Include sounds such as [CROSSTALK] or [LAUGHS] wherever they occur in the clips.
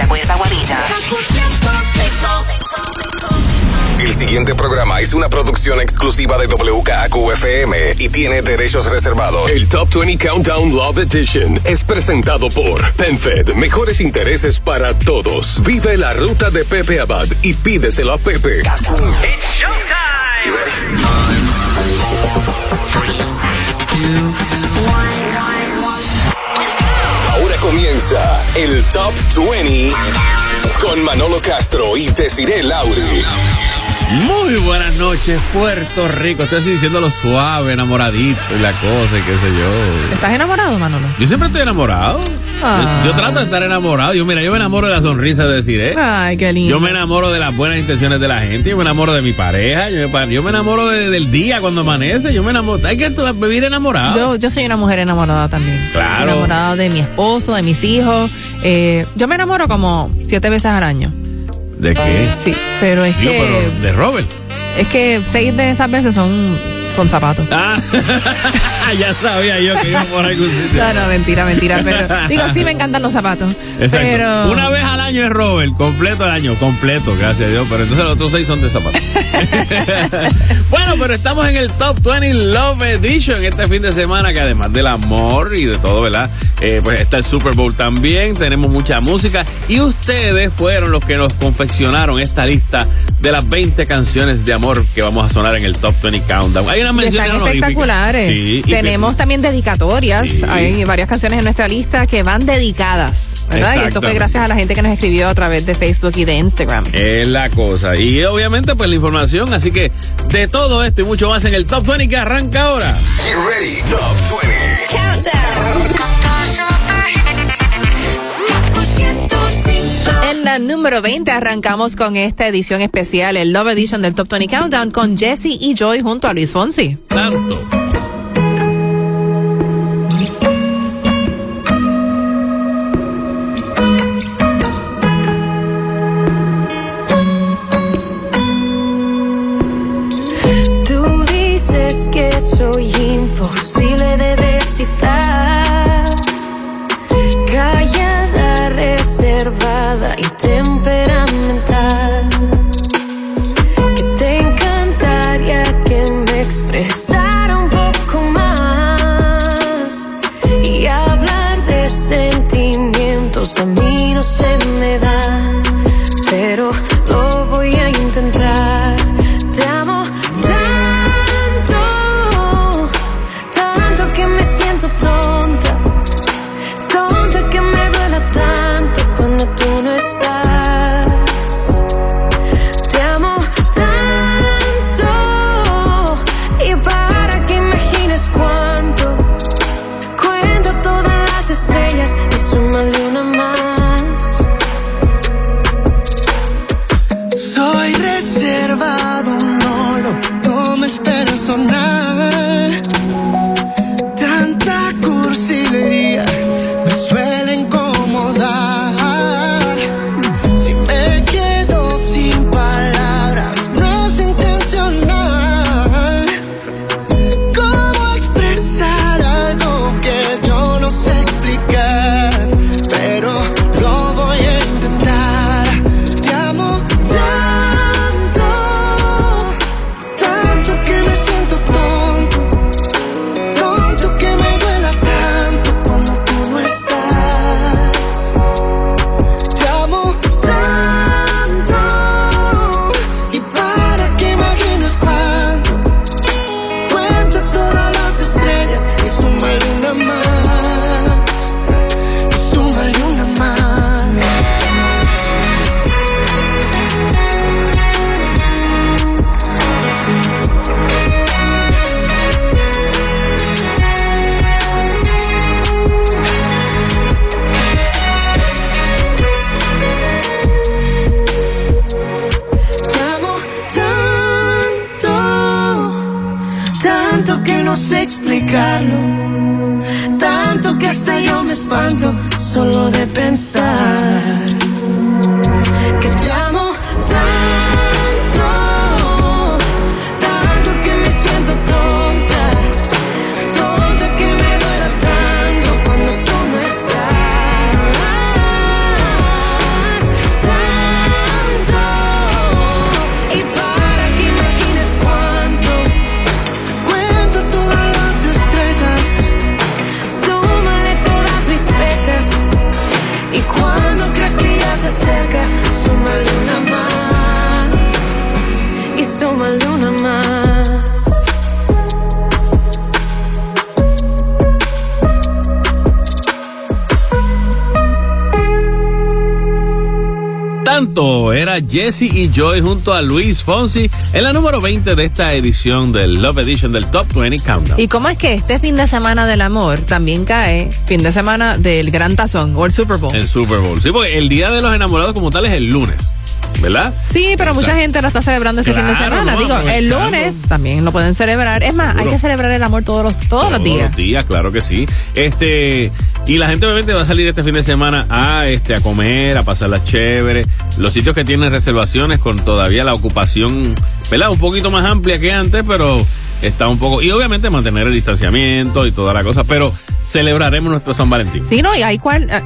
Mayagüez Aguadilla. El siguiente programa es una producción exclusiva de WKQFM y tiene derechos reservados. El Top 20 Countdown Love Edition es presentado por PenFed. Mejores intereses para todos. Vive la ruta de Pepe Abad y pídeselo a Pepe. Ahora el Top 20 con Manolo Castro y Desiree Lauri. Muy buenas noches, Puerto Rico. Estoy así diciéndolo suave, enamoradito y la cosa y qué sé yo. ¿Estás enamorado, Manolo? Yo siempre estoy enamorado. Ah. Yo, yo trato de estar enamorado. Yo, mira, yo me enamoro de la sonrisa de Desiree. Ay, qué lindo. Yo me enamoro de las buenas intenciones de la gente. Yo me enamoro de mi pareja. Yo me, yo me enamoro de- del día cuando amanece. Yo me enamoro. Hay que vivir enamorado. Yo, yo soy una mujer enamorada también. Claro. Enamorada de mi esposo, de mis hijos. Eh, yo me enamoro como siete veces al año. ¿De qué? Sí, pero es Digo, que pero de Robert. es que seis de esas veces son con zapatos. Ah, [LAUGHS] ya sabía yo que iba por algún sitio. No, no, mentira, mentira. Pero digo, sí me encantan los zapatos. Exacto. Pero Una vez al año es Robert, completo el año, completo, gracias a Dios. Pero entonces los otros seis son de zapatos. [LAUGHS] bueno, pero estamos en el Top 20 Love Edition este fin de semana, que además del amor y de todo, ¿verdad? Eh, pues está el Super Bowl también, tenemos mucha música. Y ustedes fueron los que nos confeccionaron esta lista de las 20 canciones de amor que vamos a sonar en el Top 20 Countdown. Hay unas están espectaculares. Sí, Tenemos también dedicatorias. Sí. Hay varias canciones en nuestra lista que van dedicadas. ¿verdad? Y esto fue gracias a la gente que nos escribió a través de Facebook y de Instagram. Es la cosa. Y obviamente, pues la información. Así que de todo esto y mucho más en el Top 20 que arranca ahora. Get ready, Top 20. En la número 20 arrancamos con esta edición especial, el Love Edition del Top 20 Countdown con Jesse y Joy junto a Luis Fonsi. Tanto. Tú dices que soy imposible de descifrar. Callada, y temperamental. Que te encantaría que me expresara Jesse y Joy junto a Luis Fonsi en la número 20 de esta edición del Love Edition del Top 20 Countdown. ¿Y cómo es que este fin de semana del amor también cae fin de semana del Gran Tazón o el Super Bowl? El Super Bowl. Sí, porque el Día de los Enamorados como tal es el lunes. ¿Verdad? Sí, pero mucha gente lo está celebrando este fin de semana. no, Digo, el lunes también lo pueden celebrar. Es más, hay que celebrar el amor todos los, todos, los días. Todos los días, claro que sí. Este, y la gente obviamente va a salir este fin de semana a este a comer, a pasarla chévere. Los sitios que tienen reservaciones con todavía la ocupación, ¿verdad? Un poquito más amplia que antes, pero está un poco y obviamente mantener el distanciamiento y toda la cosa, pero celebraremos nuestro San Valentín. Sí, no, y hay cual. eh,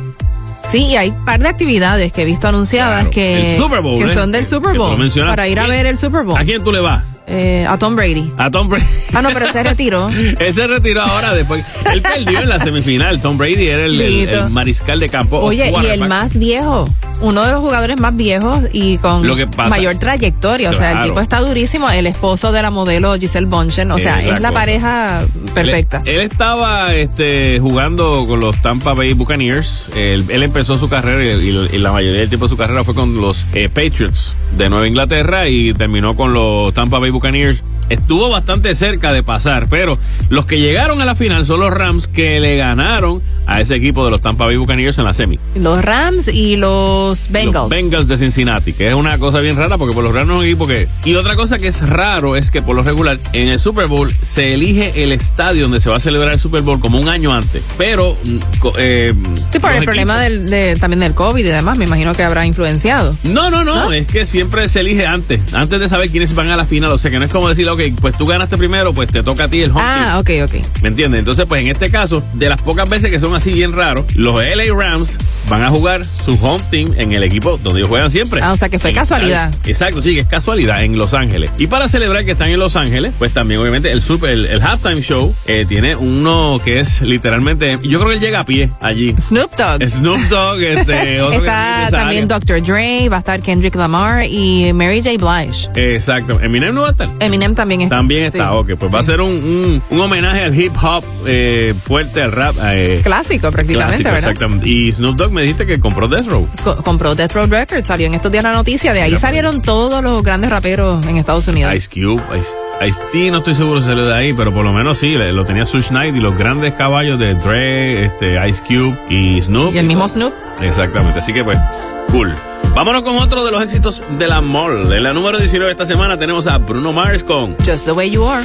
Sí, y hay un par de actividades que he visto anunciadas Claro. que, El Super Bowl, que ¿eh? son del Super Bowl. Para ir a ver el Super Bowl. ¿A quién tú le vas? Eh, a Tom Brady. A Tom Brady. Ah, no, pero se retiró. [LAUGHS] Él se retiró ahora después. Él perdió en la semifinal. Tom Brady era el, el- Bendito. el mariscal de campo. Oye, y el más viejo. Uno de los jugadores más viejos y con Lo que pasa- mayor trayectoria. O sea, el tipo está durísimo. El esposo de la modelo Giselle Bonchen. O sea, Es la es la pareja perfecta. Él, él estaba este, jugando con los Tampa Bay Buccaneers. Él, él empezó su carrera y, y la mayoría del tiempo de su carrera fue con los eh, Patriots de Nueva Inglaterra y terminó con los Tampa Bay Buccaneers. Estuvo bastante cerca de pasar, pero los que llegaron a la final son los Rams que le ganaron a ese equipo de los Tampa Bay Buccaneers en la semi. Los Rams y los Bengals. Los Bengals de Cincinnati, que es una cosa bien rara porque por los Rams no es un equipo que... Y otra cosa que es raro es que por lo regular en el Super Bowl se elige el estadio donde se va a celebrar el Super Bowl como un año antes, pero... mm, eh, Sí, por el problema del, de- también del COVID y demás, me imagino que habrá influenciado. No, no, no, ¿No? es que siempre se elige antes, antes de saber quiénes van a la final, o sea que no es como decir, ok, pues tú ganaste primero, pues te toca a ti el home Ah, team. ok, ok. ¿Me entiendes? Entonces, pues en este caso, de las pocas veces que son así bien raros, los LA Rams van a jugar su home team en el equipo donde ellos juegan siempre. Ah, o sea que fue En- casualidad. Exacto, sí, que es casualidad en Los Ángeles. Y para celebrar que están en Los Ángeles, pues también obviamente el super, el, el halftime show eh, tiene uno que es literalmente, yo creo que él llega a pie allí. Snoop Dogg. Snoop Dogg, este, [LAUGHS] otro Está también área. Dr. Dre, va a estar Kendrick Lamar y Mary J. Blige. Exacto. Eminem no va a estar. Eminem también está. También está, Sí. ok. Pues va a ser un, un, un homenaje al hip hop eh, fuerte, al rap. eh, Clásico prácticamente, clásico, ¿verdad? exactamente. Y Snoop Dogg me dijiste que compró Death Row. Co- compró Death Row Records, salió en estos días la noticia, de ahí Mira, salieron todos los grandes raperos en Estados Unidos. Ice Cube, Ice, Ice-T, no estoy seguro si salió de ahí, pero por lo menos sí, lo tenía Suge Knight y los grandes caballos de Dre, este, Ice Cube y Snoop. y el mismo Snoop. Exactamente, así que pues, cool. Vámonos con otro de los éxitos de la mall. En la número 19 de esta semana tenemos a Bruno Mars con Just the way you are.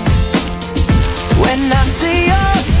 when I see your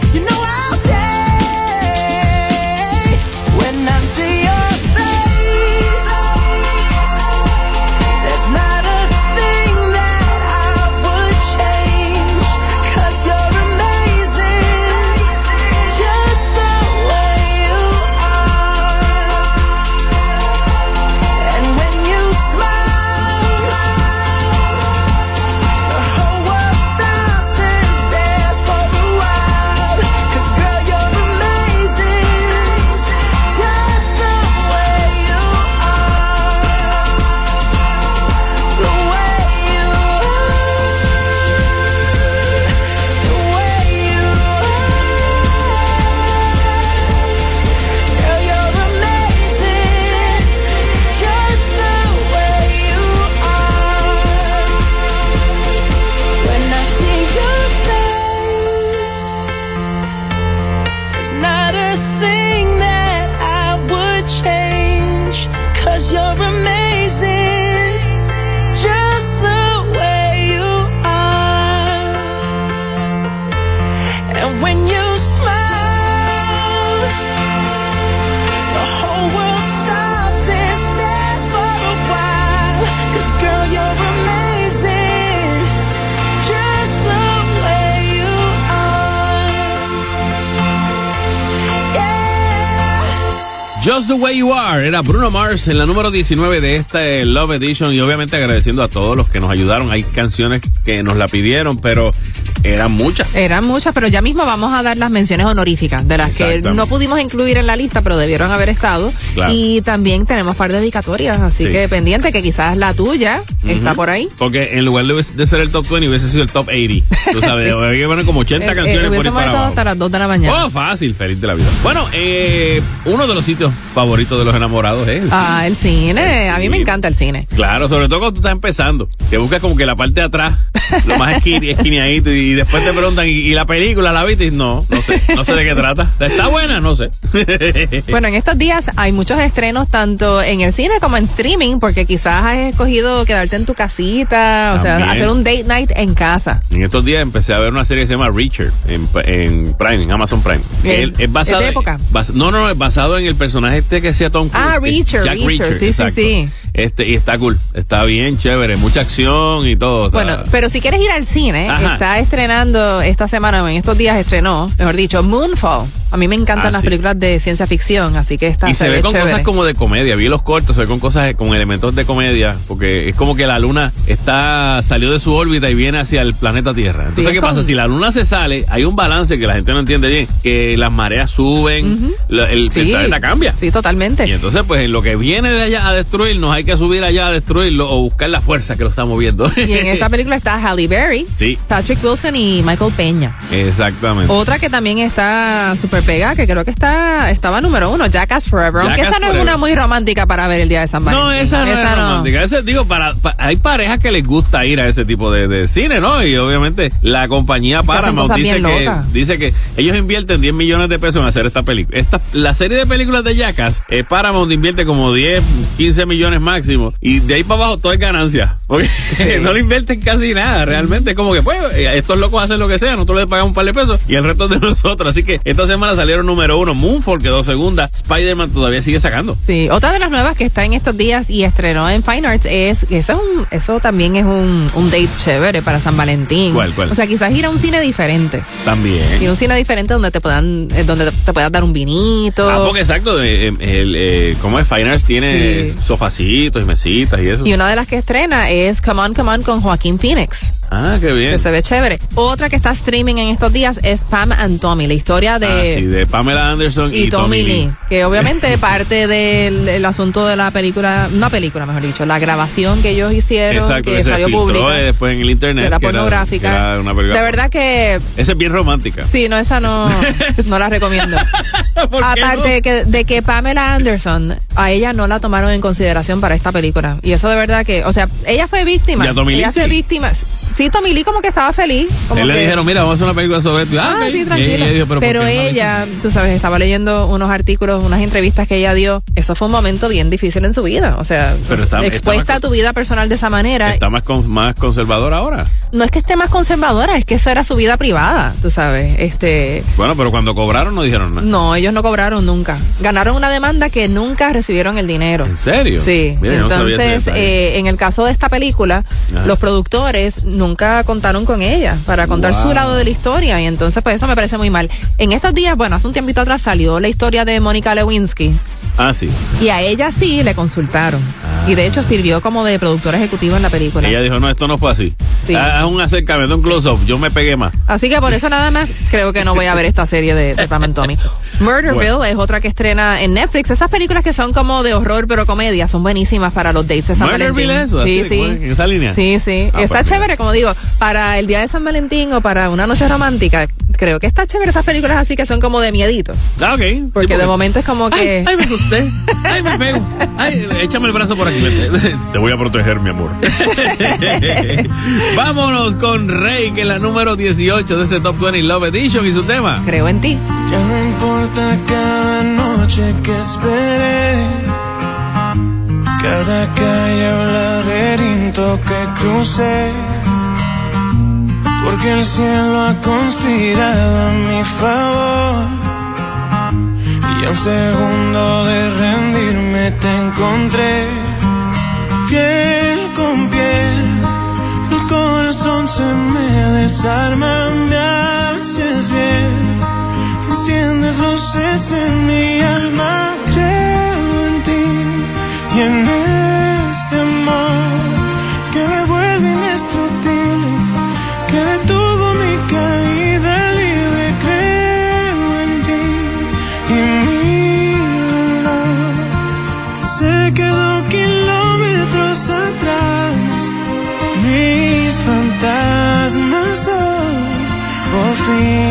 Just the Way You Are era Bruno Mars en la número 19 de esta eh, Love Edition y obviamente agradeciendo a todos los que nos ayudaron. Hay canciones que nos la pidieron, pero eran muchas. Eran muchas, pero ya mismo vamos a dar las menciones honoríficas de las que no pudimos incluir en la lista, pero debieron haber estado. Y también tenemos par de dedicatorias, así que pendiente que quizás la tuya está por ahí. Porque en lugar de, ser el top 20 hubiese sido el top 80. Tú sabes, [LAUGHS] que poner como 80 canciones por ahí para hasta las 2 de la mañana. Oh, fácil, feliz de la vida. Bueno, eh, uno de los sitios favoritos de los enamorados es el Ah, el cine. A mí me encanta el cine. Claro, sobre todo cuando tú estás empezando. Que buscas como que la parte de atrás, [LAUGHS] lo más esquineadito, y, después te preguntan, ¿y, la película la viste? Y no, no sé, no sé de qué trata. ¿Está buena? No sé. [LAUGHS] bueno, en estos días hay muchos estrenos tanto en el cine como en streaming, porque quizás has escogido quedarte en tu casita, o sea, hacer un date night en casa. En estos días empecé a ver una serie que se llama Richard en, en Prime, en Amazon Prime. es basado, de época? no, no, es basado en el personaje este que Tom Cruise. Ah, Richard, Jack Richard, sí, sí, sí. Este, y está cool, está bien chévere, mucha acción y todo. Bueno, pero si quieres ir al cine, está estrenando esta semana, o en estos días estrenó, mejor dicho, Moonfall. A mí me encantan ah, las películas de ciencia ficción, así que está Y se, ve, con cosas como de comedia, vi los cortos, se ve con cosas con elementos de comedia, porque es como que la luna está salió de su órbita y viene hacia el planeta Tierra. Entonces, ¿qué pasa? Si la luna se sale, hay un balance que la gente no entiende bien, que las mareas suben, el, planeta cambia. Sí, totalmente. Y entonces, pues en lo que viene de allá a destruirnos, hay que subir allá a destruirlo o buscar la fuerza que lo está moviendo. Y en esta [LAUGHS] película está Halle Berry, sí. Patrick Wilson y Michael Peña. Exactamente. Otra que también está súper pega, que creo que está estaba número uno, Jackass Forever. aunque esa no es una muy romántica para ver el día de San Valentín. No, esa no es romántica. Ese, digo, para, hay parejas que les gusta ir a ese tipo de, cine, ¿no? Y obviamente la compañía Paramount dice que, dice que ellos invierten 10 millones de pesos en hacer esta película. Esta, la serie de películas de Jackass, eh, Paramount invierte como 10, 15 millones máximo. Y de ahí para abajo todo es ganancia. Porque [LAUGHS] no le invierten casi nada, realmente. Es como que, pues, eh, estos locos hacen lo que sea, nosotros les pagamos un par de pesos y el resto de [LAUGHS] nosotros. Así que esta semana salieron número uno, Moonfall quedó segunda, Spider-Man todavía sigue sacando. Sí, otra de las nuevas que está en estos días y estrenó en Fine Arts es, eso, es un, eso también es un, un date chévere para San Valentín. ¿Cuál, cuál? O sea, quizás ir a un cine diferente. También. Ir a un cine diferente donde te puedan, eh, donde te, puedas dar un vinito. Ah, porque exacto, eh, el, ¿cómo es? Fine Arts tiene y mesitas y eso. Y una de las que estrena es Come On, Come On con Joaquín Phoenix. Ah, qué bien. Que se ve chévere. Otra que está streaming en estos días es Pam and Tommy, la historia de... Ah, sí, de Pamela Anderson y, Tommy, Lee. Que obviamente [LAUGHS] parte del asunto de la película, una película mejor dicho, la grabación que ellos hicieron, Exacto, que, salió pública. después en el internet. De la pornográfica. de verdad que... Esa es bien romántica. Sí, no, esa no, [LAUGHS] no la recomiendo. [LAUGHS] Aparte de, que, de que Pamela Anderson, a ella no la tomaron en consideración para esta película. Y eso de verdad que, o sea, ella fue víctima. ella fue víctima. Sí, Tommy Lee como que estaba feliz. Como Él le dijeron, mira, vamos a hacer una película sobre esto. Ah, sí, tranquila. pero, ella, tú sabes, estaba leyendo unos artículos, unas entrevistas que ella dio. Eso fue un momento bien difícil en su vida. O sea, expuesta a tu vida personal de esa manera. ¿Está más, más conservadora ahora? No es que esté más conservadora, es que eso era su vida privada, tú sabes. este Bueno, pero cuando cobraron no dijeron nada. No, ellos no cobraron nunca. Ganaron una demanda que nunca recibieron el dinero. ¿En serio? Sí. Entonces, eh, en el caso de esta película, los productores nunca contaron con ella para contar su lado de la historia y entonces pues eso me parece muy mal. En estos días, bueno, hace un tiempito atrás salió la historia de Mónica Lewinsky. Ah, sí. Y a ella sí le consultaron. Y de hecho sirvió como de productora ejecutiva en la película. Ella dijo, no, esto no fue así. Sí. Haz un acercamiento, un close-up. Yo me pegué más. Así que por eso nada más creo que no voy a ver esta serie de, de Pam Tommy. Murderville es otra que estrena en Netflix. Esas películas que son como de horror pero comedia son buenísimas para los dates de San Valentín. Eso, sí, sí. En esa línea. Sí, sí. Ah, está pues, chévere, como digo, para el día de San Valentín o para una noche romántica. Creo que está chévere esas películas así que son como de miedito. Ah, ok. Porque, de momento es como que. Ay, me gusté. Ay, me pego. Ay, échame el brazo por aquí. Te voy a proteger, mi amor. [LAUGHS] Vámonos con Rey, que es la número 18 de este Top 20 Love Edition y su tema. Creo en ti. Ya no importa cada noche que esperé. Cada calle o laberinto que crucé. Porque el cielo ha conspirado a mi favor. Y a un segundo de rendirme te encontré. Piel con piel, el corazón se me desarma, me haces bien. Enciendes luces en mi alma, creo en ti y en este amor que me devuelve indestructible que tuvo mi caída libre, creo en ti y mi dolor se quedó kilómetros atrás. Mis fantasmas son por fin.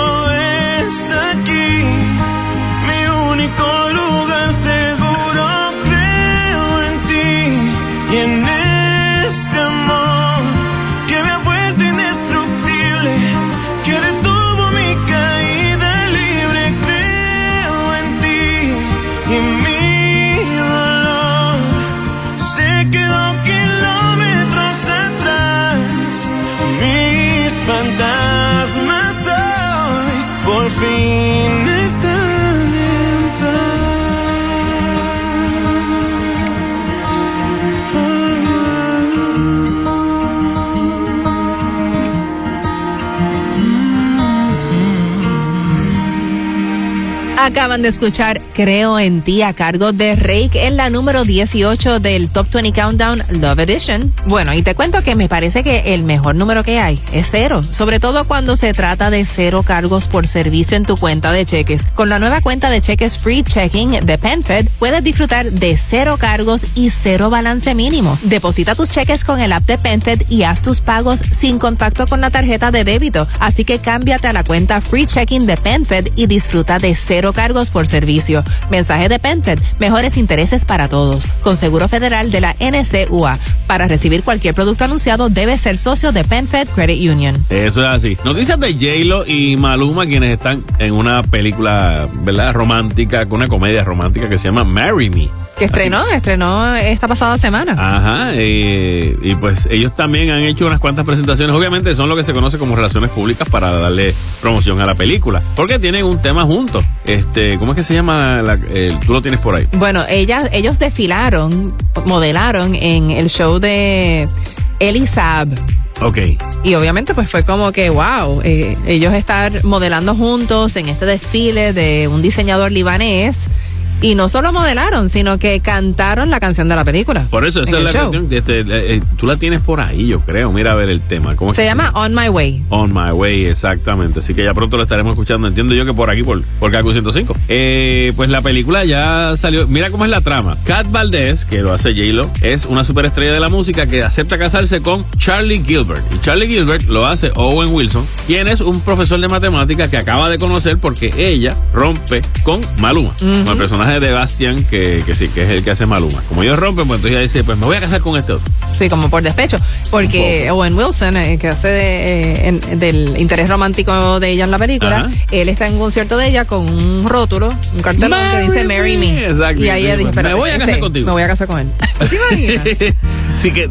Acaban de escuchar Creo en ti a cargo de Rake en la número 18 del Top 20 Countdown Love Edition. Bueno, y te cuento que me parece que el mejor número que hay es cero, sobre todo cuando se trata de cero cargos por servicio en tu cuenta de cheques. Con la nueva cuenta de cheques Free Checking de PenFed, puedes disfrutar de cero cargos y cero balance mínimo. Deposita tus cheques con el app de PenFed y haz tus pagos sin contacto con la tarjeta de débito. Así que cámbiate a la cuenta Free Checking de PenFed y disfruta de cero cargos por servicio. Mensaje de PenFed, mejores intereses para todos. Con Seguro Federal de la NCUA. Para recibir cualquier producto anunciado, debe ser socio de PenFed Credit Union. Eso es así. Noticias de j y Maluma, quienes están en una película, ¿verdad? Romántica, con una comedia romántica que se llama Marry Me. Que estrenó, estrenó esta pasada semana. Ajá, y pues ellos también han hecho unas cuantas presentaciones. Obviamente son lo que se conoce como relaciones públicas para darle promoción a la película. Porque tienen un tema juntos. Este, ¿cómo es que se llama? tú lo tienes por ahí. Bueno, ellas, ellos desfilaron, modelaron en el show de Elisab. Ok. Y obviamente pues fue como que, wow, eh, ellos estar modelando juntos en este desfile de un diseñador libanés y no solo modelaron, sino que cantaron la canción de la película. Por eso, esa es la canción. Este, eh, tú la tienes por ahí, yo creo. Mira a ver el tema. ¿Cómo se llama On My Way. On My Way, exactamente. Así que ya pronto lo estaremos escuchando. Entiendo yo que por aquí, por, por KQ 105. Eh, pues la película ya salió. Mira cómo es la trama. Kat Valdez, que lo hace J-Lo, es una superestrella de la música que acepta casarse con Charlie Gilbert. Y Charlie Gilbert lo hace Owen Wilson, quien es un profesor de matemáticas que acaba de conocer porque ella rompe con Maluma, con el personaje de Bastian, que, que sí, que es el que hace Maluma. Como ellos rompen, pues entonces ella dice, pues me voy a casar con este otro. Sí, como por despecho. Porque Owen Wilson, el que hace de, del interés romántico de ella en la película, él está en un concierto de ella con un rótulo, un cartel que dice Marry Me. Exacto. Y ahí ella dice, me voy a casar este, contigo. Me voy a casar con él. [LAUGHS] sí, que,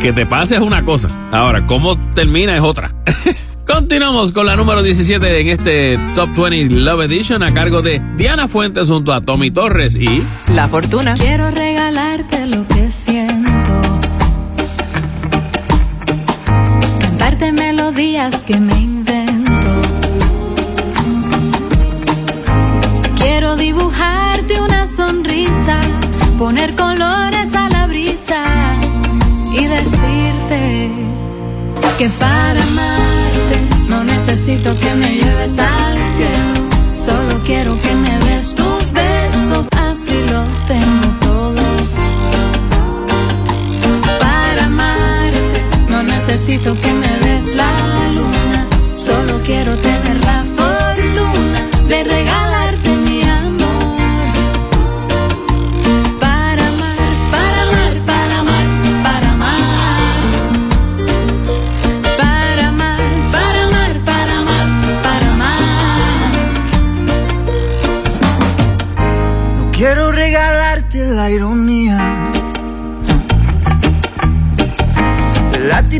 que te pase es una cosa. Ahora, cómo termina es otra. [LAUGHS] Continuamos con la número 17 en este Top 20 Love Edition a cargo de Diana Fuentes junto a Tommy Torres y La Fortuna. Quiero regalarte lo que siento. Cantarte melodías que me invento. Quiero dibujarte una sonrisa, poner colores a la brisa y decirte que para amarte no necesito que me lleves al cielo, solo quiero que me des tus besos, así lo tengo todo. Para amarte no necesito que me des la luna, solo quiero tener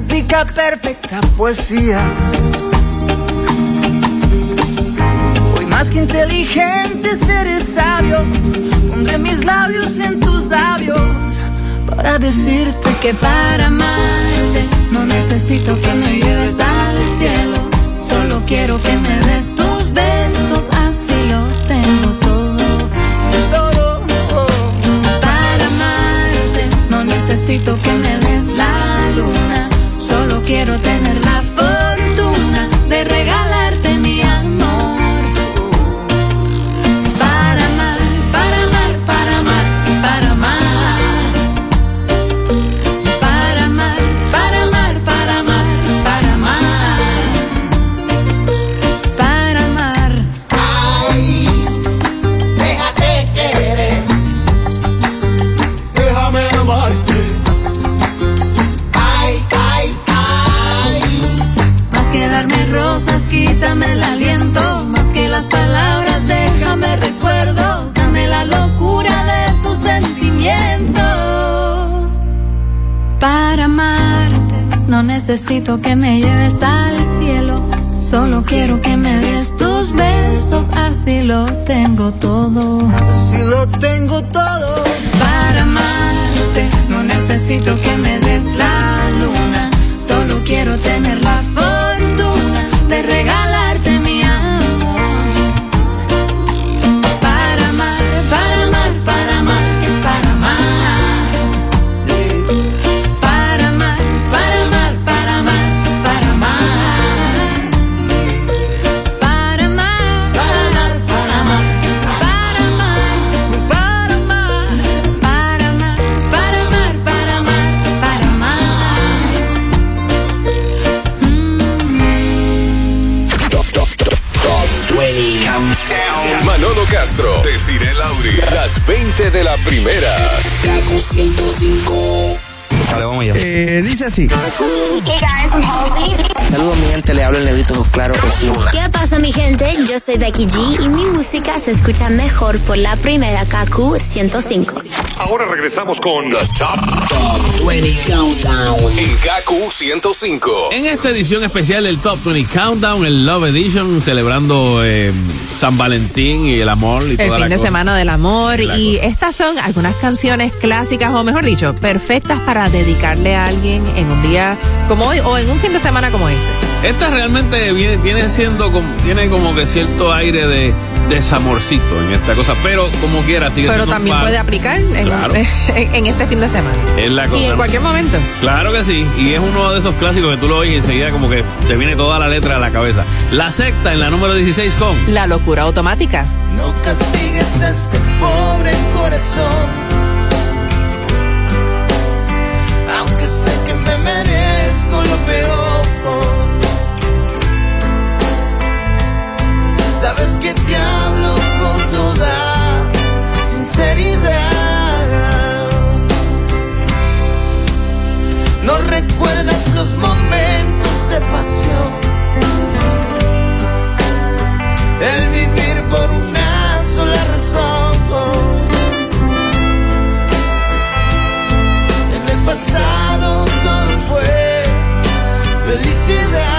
Típica perfecta poesía. Más que inteligente, eres sabio. Pondré mis labios en tus labios para decirte que para amarte no necesito que me lleves al cielo. Solo quiero que me des tus besos, así lo tengo todo. Todo. Para amarte no necesito que me des la luna. Solo quiero tener la fortuna de regalarte déjame recuerdos, dame la locura de tus sentimientos. Para amarte, no necesito que me lleves al cielo, solo quiero que me des tus besos, así lo tengo todo. Así lo tengo todo. Para amarte, no necesito que me des la luna, solo quiero tener la fortuna de regalarte Castro, Desiree Lauri, las 20 de la primera. Kaku 105. Dale, vamos allá. Eh, dice así. Hey guys, I'm Halsey. Saludos mi gente, le hablo el negrito claro Osuna. ¿Qué pasa mi gente? Yo soy Becky G y mi música se escucha mejor por la primera KQ 105. Ahora regresamos con The Top, Top 20 Countdown. en KQ 105. En esta edición especial del Top 20 Countdown, el Love Edition, celebrando eh, San Valentín y el amor y El toda fin la de cosa. semana del amor. Y cosa. estas son algunas canciones clásicas, o mejor dicho, perfectas para dedicarle a alguien en un día como hoy o en un fin de semana como este. Esta realmente viene, viene siendo como, tiene como que cierto aire de desamorcito en esta cosa, pero como quiera sigue Pero siendo un también palo. puede aplicar en, Claro. [LAUGHS] en- en este fin de semana. Es la cosa. Y en cualquier momento. Claro que sí, y es uno de esos clásicos que tú lo oyes y enseguida como que te viene toda la letra a la cabeza. La secta en la número 16 con La locura automática. No castigues a este pobre corazón. Aunque sé que me merezco lo peor. Sabes que te hablo con toda sinceridad. No recuerdas los momentos de pasión. El vivir por una sola razón. En el pasado todo fue felicidad.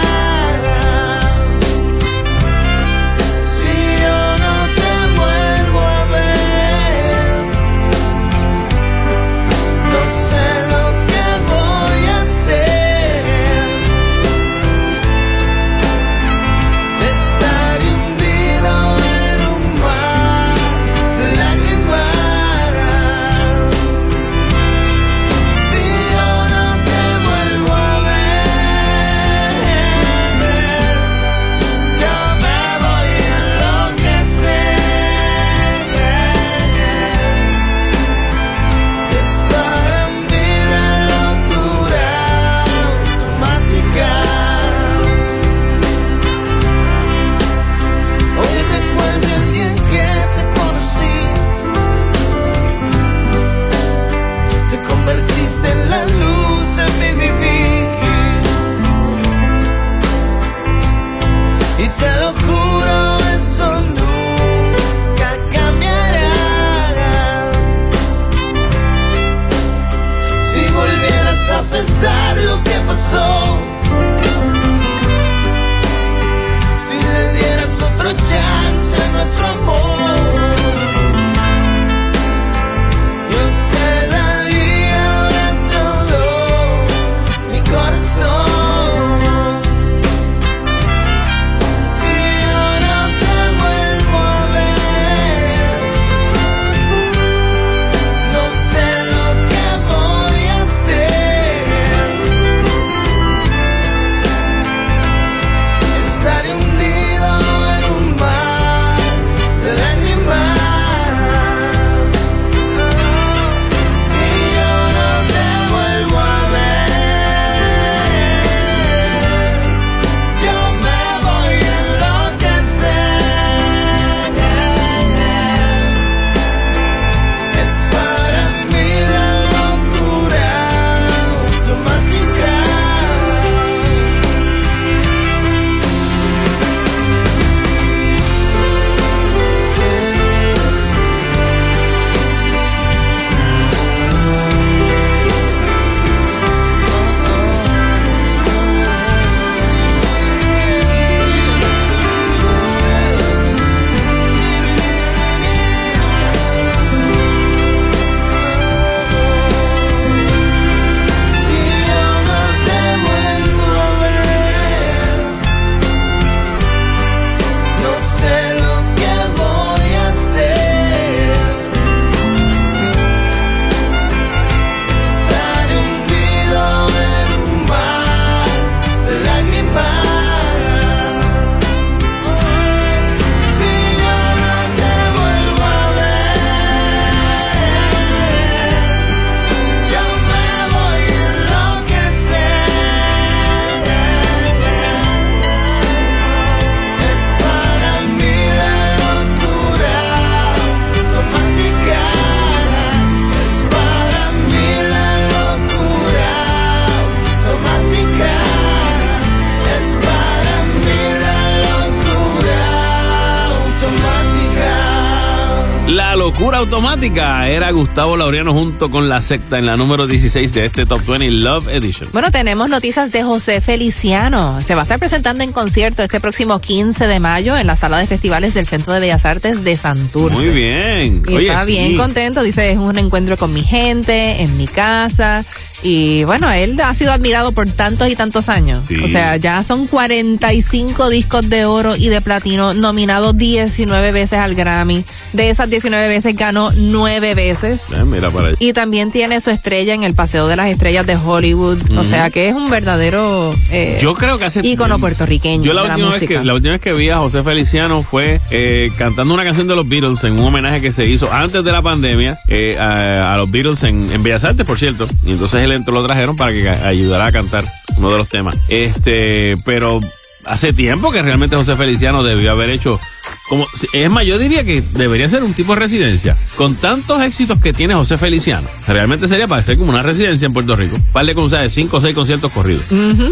Gustavo Laureano junto con la secta en la número 16 de este Top 20 Love Edition. Bueno, tenemos noticias de José Feliciano. Se va a estar presentando en concierto este próximo 15 de mayo en la sala de festivales del Centro de Bellas Artes de Santurce. Muy bien. Y está bien contento. Dice, es un encuentro con mi gente, en mi casa. Y bueno, él ha sido admirado por tantos y tantos años. O sea, ya son 45 discos de oro y de platino, nominado 19 veces al Grammy. De esas 19 veces ganó 9 veces. Eh, mira para y también tiene su estrella en el Paseo de las Estrellas de Hollywood. O sea, que es un verdadero eh, yo creo que hace, ícono puertorriqueño. Yo la, última vez que, la última vez que vi a José Feliciano fue eh, cantando una canción de los Beatles en un homenaje que se hizo antes de la pandemia eh, a, los Beatles en, en Bellas Artes, por cierto. Y entonces él entró, lo trajeron para que ayudara a cantar uno de los temas. Este, pero hace tiempo que realmente José Feliciano debió haber hecho como es más, yo diría que debería ser un tipo de residencia. Con tantos éxitos que tiene José Feliciano, realmente sería para ser como una residencia en Puerto Rico. Vale con de cinco o seis conciertos corridos.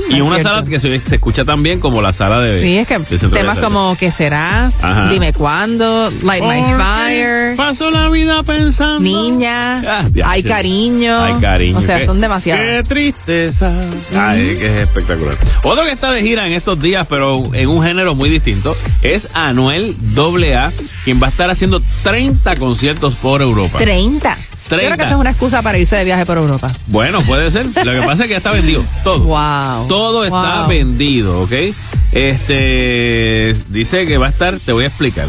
y una sala que se, escucha tan bien como la sala de. Sí, es que temas como ¿Qué será? Dime cuándo, Light My Fire. Vida pensando. Niña. Ah, hay cariño. Hay cariño. O sea, son demasiados. Qué tristeza. Ay, que es espectacular. Otro que está de gira en estos días, pero en un género muy distinto, es Anuel AA, quien va a estar haciendo 30 conciertos por Europa. 30. 30. creo que esa es una excusa para irse de viaje por Europa. Bueno, puede ser. Lo que pasa es que ya está [LAUGHS] vendido. Todo. Wow. Todo está vendido, ¿ok? Este dice que va a estar, te voy a explicar.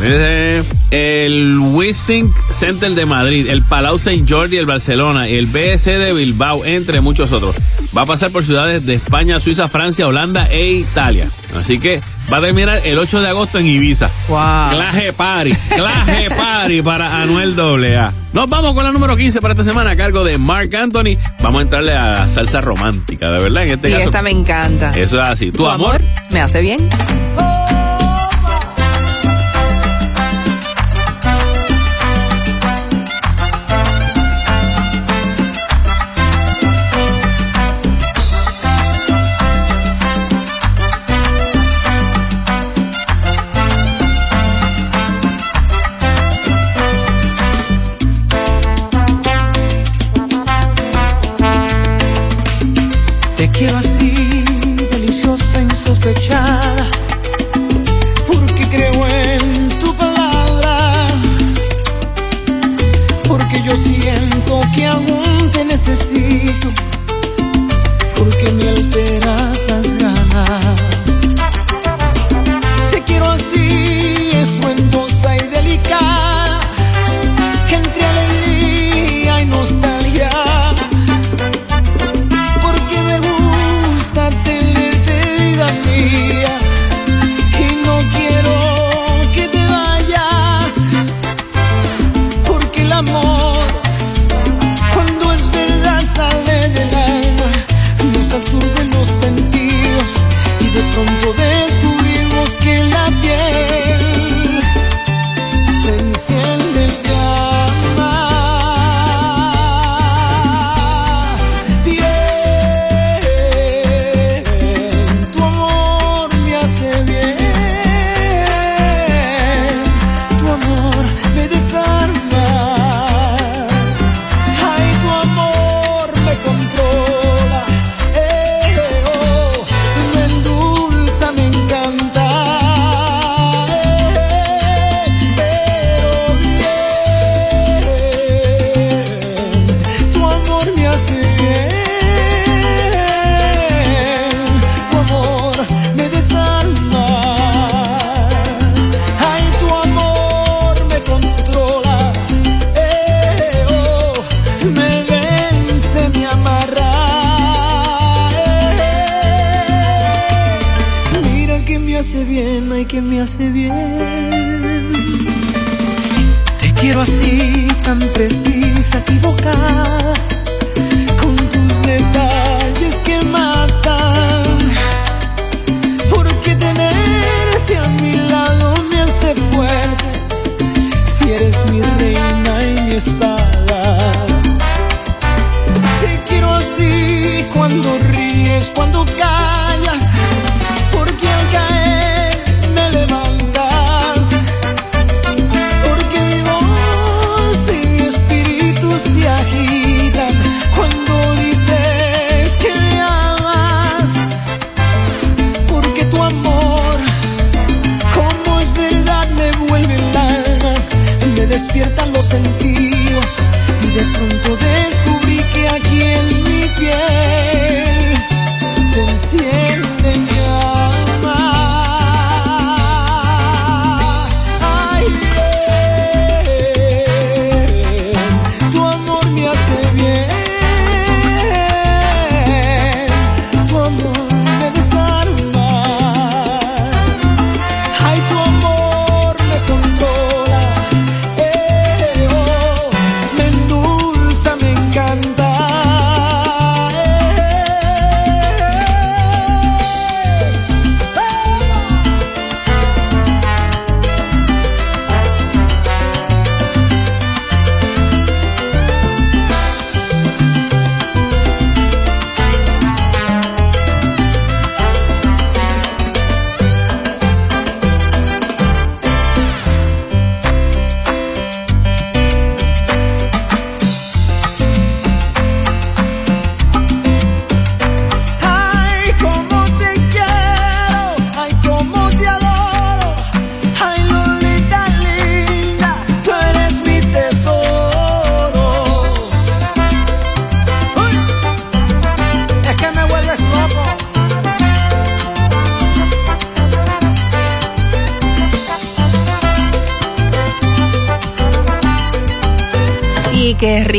El Wissing Center de Madrid, el Palau Saint Jordi, el Barcelona, el BS de Bilbao, entre muchos otros. Va a pasar por ciudades de España, Suiza, Francia, Holanda e Italia. Así que va a terminar el 8 de agosto en Ibiza. Wow. Claje Party, claje [LAUGHS] Party para Anuel AA. Nos vamos con la número 15 para esta semana a cargo de Mark Anthony. Vamos a entrarle a la salsa romántica, de verdad. En este y esta me encanta. Eso es así. Tu, amor, me hace bien. Porque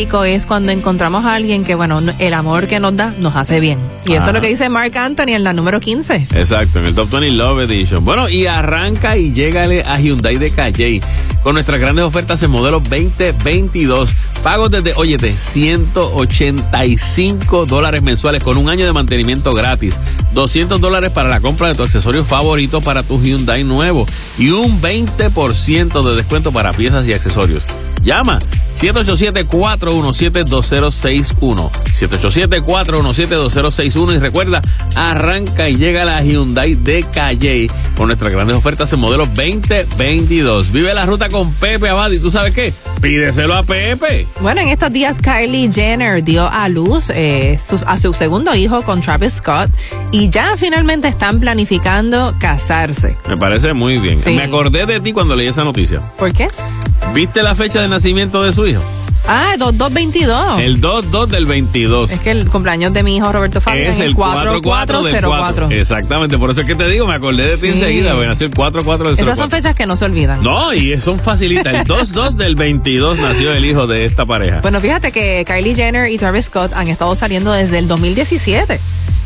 es cuando encontramos a alguien que, bueno, el amor que nos da nos hace bien. Y eso es lo que dice Mark Anthony en la número 15. Exacto, en el Top 20 Love Edition. Bueno, y arranca y llégale a Hyundai de Calle con nuestras grandes ofertas en modelo 2022. Pagos desde, óyete, 185 dólares mensuales con un año de mantenimiento gratis. 200 dólares para la compra de tu accesorio favorito para tu Hyundai nuevo. Y un 20% de descuento para piezas y accesorios. Llama 787-417-2061. 787-417-2061. Y recuerda, arranca y llega la Hyundai de Calle con nuestras grandes ofertas en modelo 2022. Vive la ruta con Pepe Abad y tú sabes qué, pídeselo a Pepe. Bueno, en estos días Kylie Jenner dio a luz eh, a su segundo hijo con Travis Scott y ya finalmente están planificando casarse. Me parece muy bien. Me acordé de ti cuando leí esa noticia. ¿Por qué? ¿Viste la fecha de nacimiento de su hijo? Ah, 2222. El 22 del 22. Es que el cumpleaños de mi hijo Roberto Fabián es el 4404. Exactamente, por eso es que te digo, me acordé de ti enseguida, bueno, nació el 44 del Esas son fechas que no se olvidan. No, y son facilitas. El 22 del 22 nació el hijo de esta pareja. Bueno, fíjate que Kylie Jenner y Travis Scott han estado saliendo desde el 2017.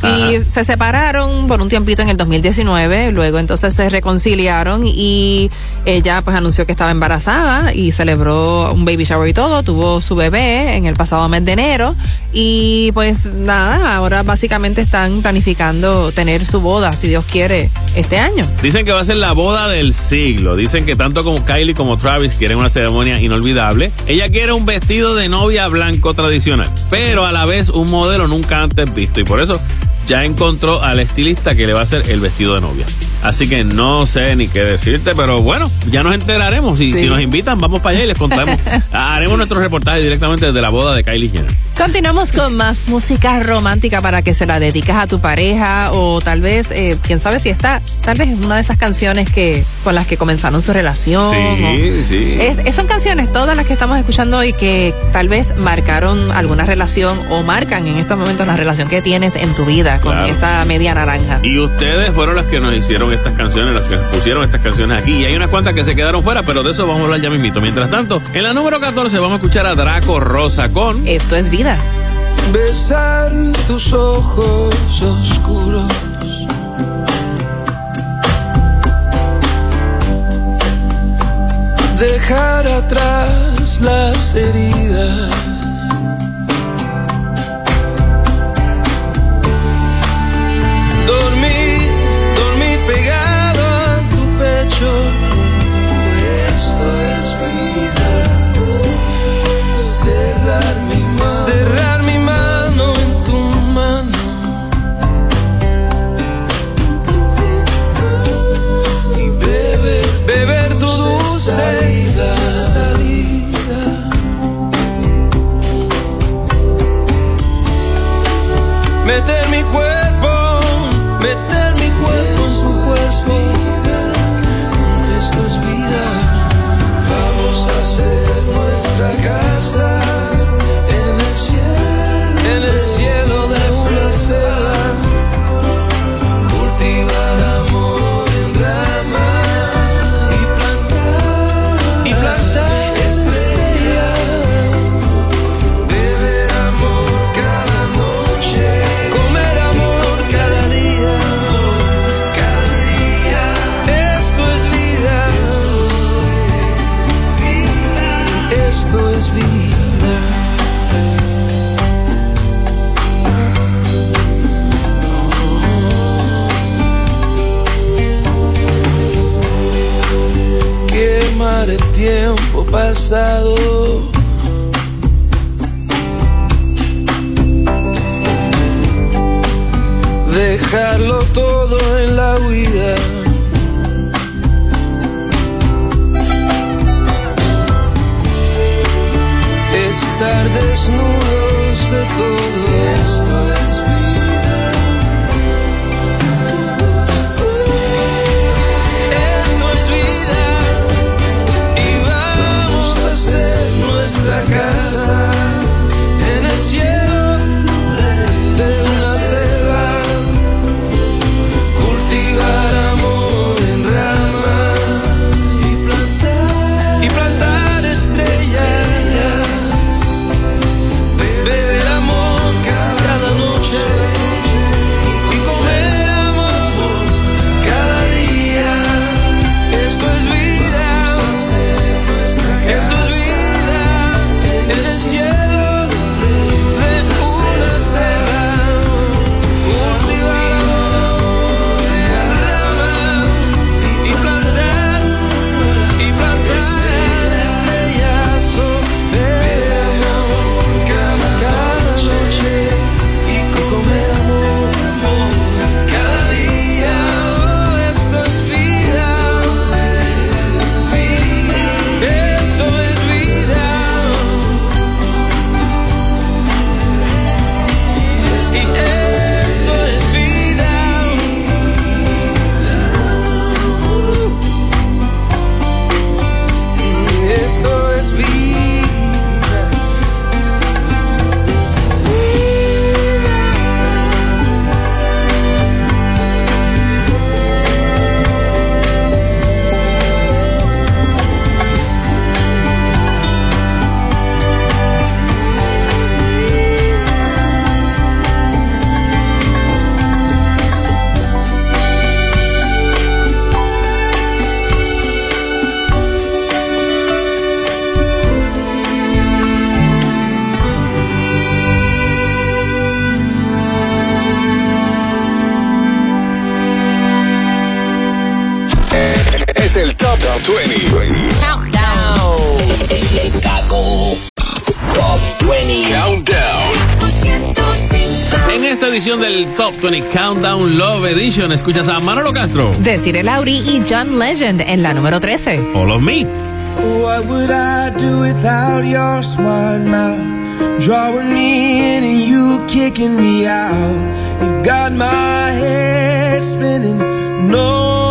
Y se separaron por un tiempito en el 2019, luego entonces se reconciliaron y ella pues anunció que estaba embarazada y celebró un baby shower y todo, tuvo su bebé en el pasado mes de enero y pues nada, ahora básicamente están planificando tener su boda, si Dios quiere, este año. Dicen que va a ser la boda del siglo, dicen que tanto como Kylie como Travis quieren una ceremonia inolvidable. Ella quiere un vestido de novia blanco tradicional, pero a la vez un modelo nunca antes visto y por eso ya encontró al estilista que le va a hacer el vestido de novia. Así que no sé ni qué decirte, pero bueno, ya nos enteraremos. Y si nos invitan, vamos para allá y les contamos. [LAUGHS] Haremos nuestro reportaje directamente desde la boda de Kylie Jenner. Continuamos con más música romántica para que se la dediques a tu pareja o tal vez, eh, quién sabe si está, tal vez es una de esas canciones que con las que comenzaron su relación. Sí, sí. son canciones, todas las que estamos escuchando hoy que tal vez marcaron alguna relación o marcan en estos momentos la relación que tienes en tu vida con esa media naranja. Y ustedes fueron las que nos hicieron estas canciones, las que pusieron estas canciones aquí. Y hay unas cuantas que se quedaron fuera, pero de eso vamos a hablar ya mismito. Mientras tanto, en la número 14 vamos a escuchar a Draco Rosa con Esto es vida. Besar tus ojos oscuros. Dejar atrás las heridas esto es vida. Cerrar mi mano, cerrar mi mano en tu mano. Y beber, beber tu dulce salida, salida. Meter mi cuerpo, meter mi cuerpo en tu cuerpo. hacer nuestra casa pasado. Dejarlo todo en la huida. Estar desnudos de todo esto del Top 20 Countdown Love Edition, escuchas a Manolo Castro. Desiree Lauri y John Legend en la número 13. All of Me. What would I do without your smart mouth? Drawing me in and you kicking me out. You got my head spinning, no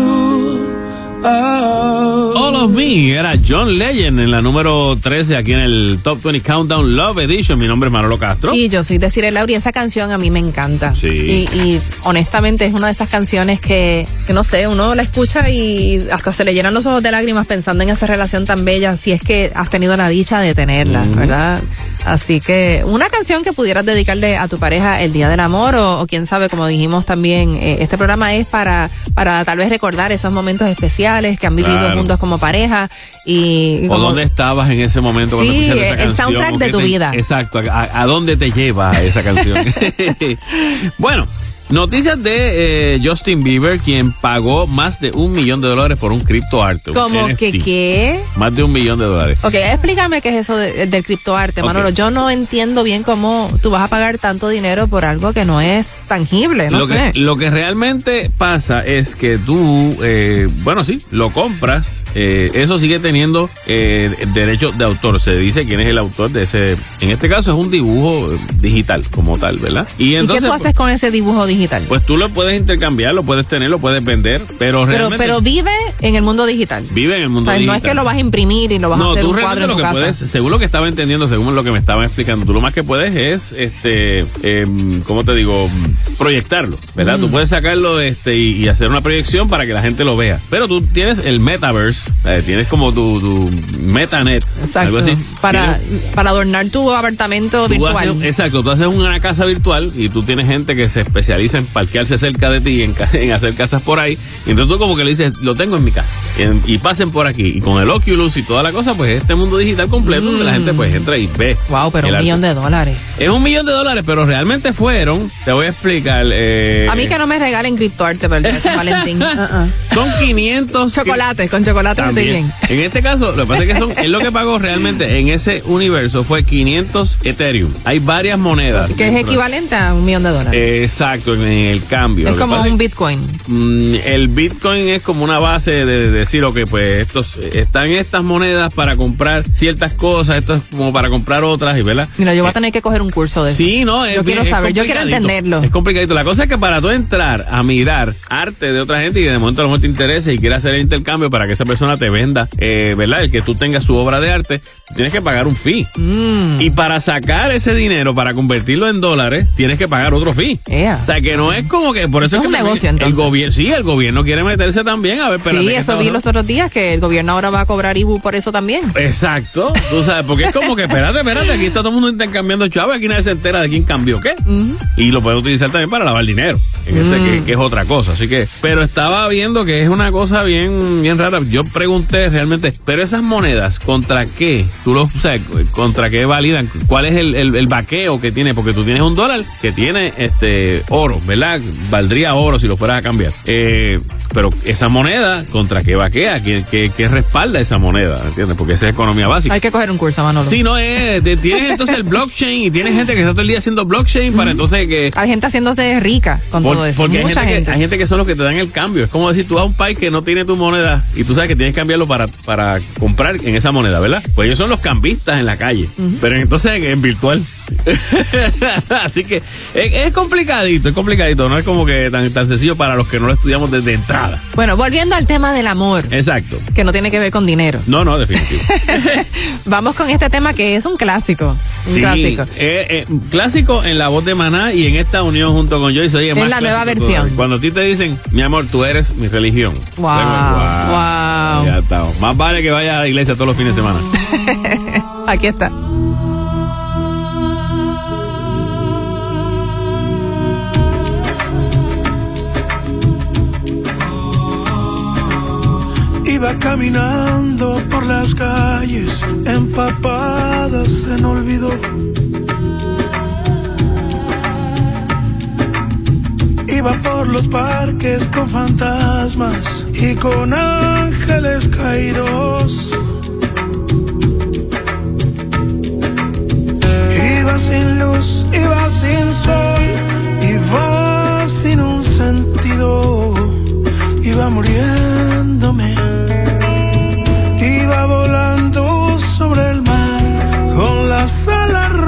Me era John Legend en la número 13 aquí en el Top 20 Countdown Love Edition. Mi nombre es Manolo Castro. Y yo soy Desiree Lauri. Esa canción a mí me encanta. Sí. Y, y honestamente es una de esas canciones que, que no sé, uno la escucha y hasta se le llenan los ojos de lágrimas pensando en esa relación tan bella, si es que has tenido la dicha de tenerla, ¿verdad? Así que una canción que pudieras dedicarle a tu pareja el día del amor o, quién sabe, como dijimos también, eh, este programa es para, para tal vez recordar esos momentos especiales que han vivido juntos como pareja y... o dónde estabas en ese momento cuando sí, esa el soundtrack de tu vida. Exacto, a, a dónde te lleva esa canción. [LAUGHS] [LAUGHS] bueno. Noticias de eh, Justin Bieber, quien pagó más de un millón de dólares por un criptoarte. ¿Cómo que qué? Más de un millón de dólares. Ok, explícame qué es eso del criptoarte, Manolo. Yo no entiendo bien cómo tú vas a pagar tanto dinero por algo que no es tangible, no lo sé. Que, lo que realmente pasa es que tú, eh, bueno, sí, lo compras, eh, eso sigue teniendo eh, derecho de autor. Se dice quién es el autor de ese, en este caso es un dibujo digital como tal, ¿verdad? Y, entonces, qué tú haces con ese dibujo digital? Pues tú lo puedes intercambiar, lo puedes tener, lo puedes vender, pero realmente... Pero, vive en el mundo digital. Vive en el mundo digital. No es que lo vas a imprimir y lo vas a hacer un cuadro lo que puedes, según lo que estaba entendiendo, según lo que me estaban explicando, tú lo más que puedes es, este, eh, ¿cómo te digo? Proyectarlo, ¿verdad? Tú mm. puedes sacarlo este y, hacer una proyección para que la gente lo vea. Pero tú tienes el metaverse, eh, tienes como tu, tu metanet, algo así. Para, para adornar tu apartamento virtual. exacto, tú haces una casa virtual y tú tienes gente que se especializa en parquearse cerca de ti, en, [LAUGHS] en hacer casas por ahí. Y entonces tú como que le dices, lo tengo en mi casa. Y, pasen por aquí. Y con el Oculus y toda la cosa, pues este mundo digital completo donde la gente pues entra y ve. Wow, pero un millón de dólares. Es un millón de dólares, pero realmente fueron, te voy a explicar. Eh, a mí que no me regalen criptoarte, pero el Valentín. [LAUGHS] Uh-uh. Son 500. Chocolates, con chocolate estoy bien. En este caso, lo que pasa es que son, es lo que pagó realmente en ese universo fue 500 Ethereum. Hay varias monedas. Que es equivalente a un millón de dólares. exacto, en el cambio. Es como un Bitcoin. Mm, el Bitcoin es como una base de, decir, ok, pues estos están estas monedas para comprar ciertas cosas, esto es como para comprar otras, y ¿verdad? Mira, yo voy a tener que coger un curso de eso. Sí, no, es, Yo quiero saber, yo quiero entenderlo. Es complicadito. La cosa es que para tú entrar a mirar arte de otra gente y de momento a lo mejor te interesa y quieres hacer el intercambio para que esa persona te venda, eh, ¿verdad? El que tú tengas su obra de arte, tienes que pagar un fee. Mm. Y para sacar ese dinero, para convertirlo en dólares, tienes que pagar otro fee. O sea, que no es como que por eso, es, un negocio El gobierno, sí, el gobierno quiere meterse también. A ver, Sí, eso vi los otros días que el gobierno ahora va a cobrar IBU por eso también. Exacto. Tú sabes, porque es como que, espérate, espérate, aquí está todo el mundo intercambiando chavos, aquí nadie se entera de quién cambió qué. Y lo puede utilizar también para lavar dinero, en ese, mm. que, es otra cosa. Así que, pero estaba viendo que es una cosa bien, bien rara. Yo pregunté realmente, pero esas monedas, ¿contra qué? Tú lo, o sea, ¿contra qué validan? ¿Cuál es el, el, el vaqueo que tiene? Porque tú tienes un dólar que tiene este oro, ¿verdad? Valdría oro si lo fueras a cambiar. Eh, pero esa moneda, ¿contra qué vaquea? ¿Qué, qué, respalda esa moneda? ¿Entiendes? Porque esa es economía básica. Hay que coger un curso, Manolo. Sí, no es. Tienes entonces el blockchain y tienes gente que está todo el día haciendo blockchain para entonces que. Hay gente haciéndose rica con todo eso. Porque Mucha hay gente, Que, hay gente que son los que te dan el cambio. Es como decir, tú vas a un país que no tiene tu moneda y tú sabes que tienes que cambiarlo para, para comprar en esa moneda, ¿verdad? Pues ellos son los cambistas en la calle. Pero entonces en virtual. [LAUGHS] Así que es, complicadito, es complicadito, no es como que tan, tan sencillo para los que no lo estudiamos desde entrada. Bueno, volviendo al tema del amor. Exacto. Que no tiene que ver con dinero. No, no, definitivo. [LAUGHS] Vamos con este tema que es un clásico. Un clásico. Eh, eh, clásico en la voz de Maná y en esta unión junto con Joyce. Oye, es la nueva versión. Cuando a ti te dicen, mi amor, tú eres mi religión. Wow. wow. Ya está. Más vale que vaya a la iglesia todos los fines de semana. [LAUGHS] [LAUGHS] Aquí está. Iba caminando por las calles empapadas en olvido. Iba por los parques con fantasmas y con ángeles caídos. Iba sin luz, iba sin sol, iba sin un sentido, iba muriéndome sobre el mar con las alas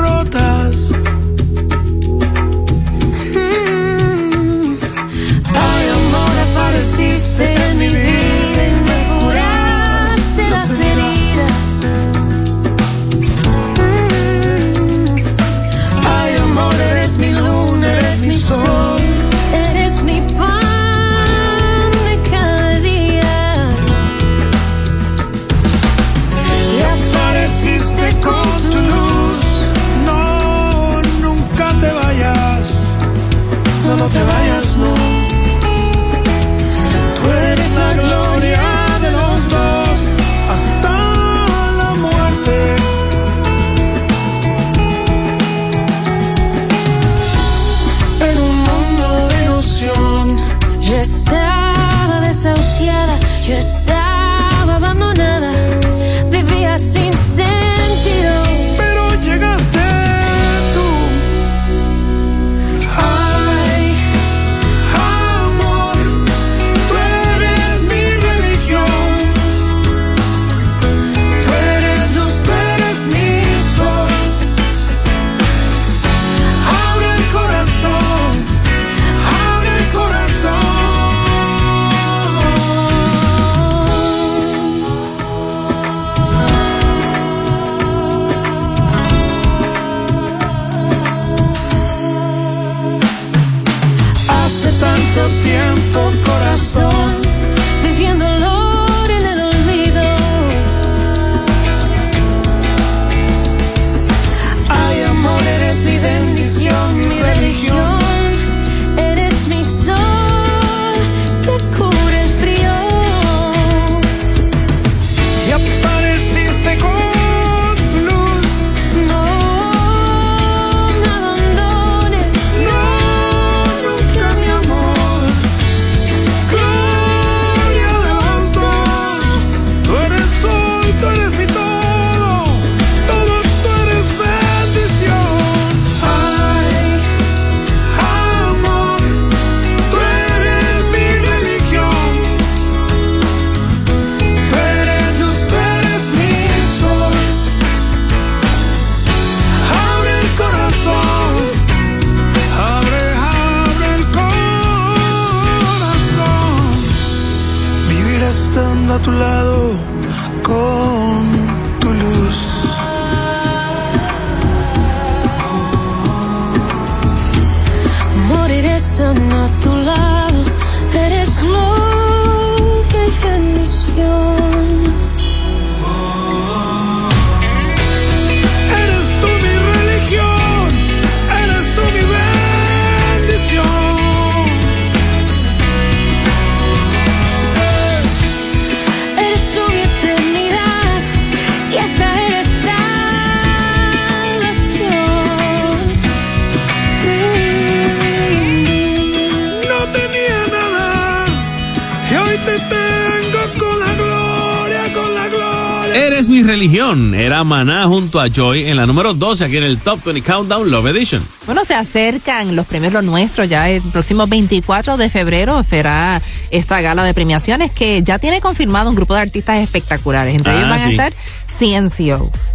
Maná junto a Joy en la número 12 aquí en el Top 20 Countdown Love Edition. Bueno, se acercan los premios Los Nuestros. Ya el próximo 24 de febrero será esta gala de premiaciones que ya tiene confirmado un grupo de artistas espectaculares. Entre Ah, ellos van sí. a estar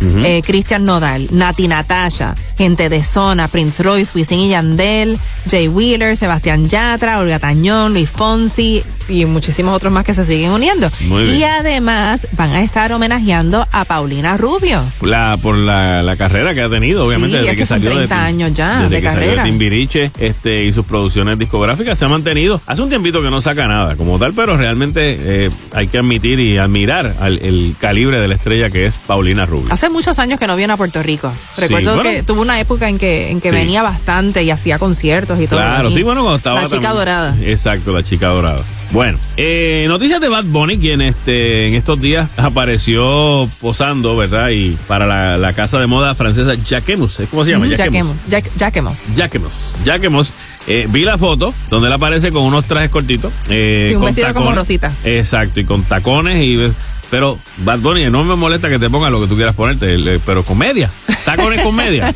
Ujú. eh, Cristian Nodal, Nati Natasha, Gente de Zona, Prince Royce, Wisin y Yandel, Jay Wheeler, Sebastián Yatra, Olga Tañón, Luis Fonsi y muchísimos otros más que se siguen uniendo. Muy bien. Y además van a estar homenajeando a Paulina Rubio. La, por la, la carrera que ha tenido, obviamente, Sí, desde es que salió de 30 años ya desde de que salió carrera. de Timbiriche este, y sus producciones discográficas se ha mantenido. Hace un tiempito que no saca nada como tal, pero realmente eh, hay que admitir y admirar al, el calibre de la estrella que es Paulina Rubio. Hace muchos años que no viene a Puerto Rico. Recuerdo bueno. que tuvo una época en que, en que Sí. venía bastante y hacía conciertos y todo. Claro, Y sí, bueno, cuando estaba. La chica también- dorada. Exacto, la chica dorada. Bueno, eh, noticias de Bad Bunny, quien este, en estos días [LAUGHS] apareció posando, ¿verdad? Y para la, la casa de moda francesa Jacquemus. ¿Cómo se llama? Jacquemus. Jaquemos. Jack- Jaquemos. Jacquemus. Jacquemus. Eh, vi la foto donde él aparece con unos trajes cortitos. eh, Sí, un con vestido como rosita. Exacto, y con tacones y... Pero, Bad Bunny, no me molesta que te pongas lo que tú quieras ponerte, le- pero con media. Tacones [LAUGHS] con media.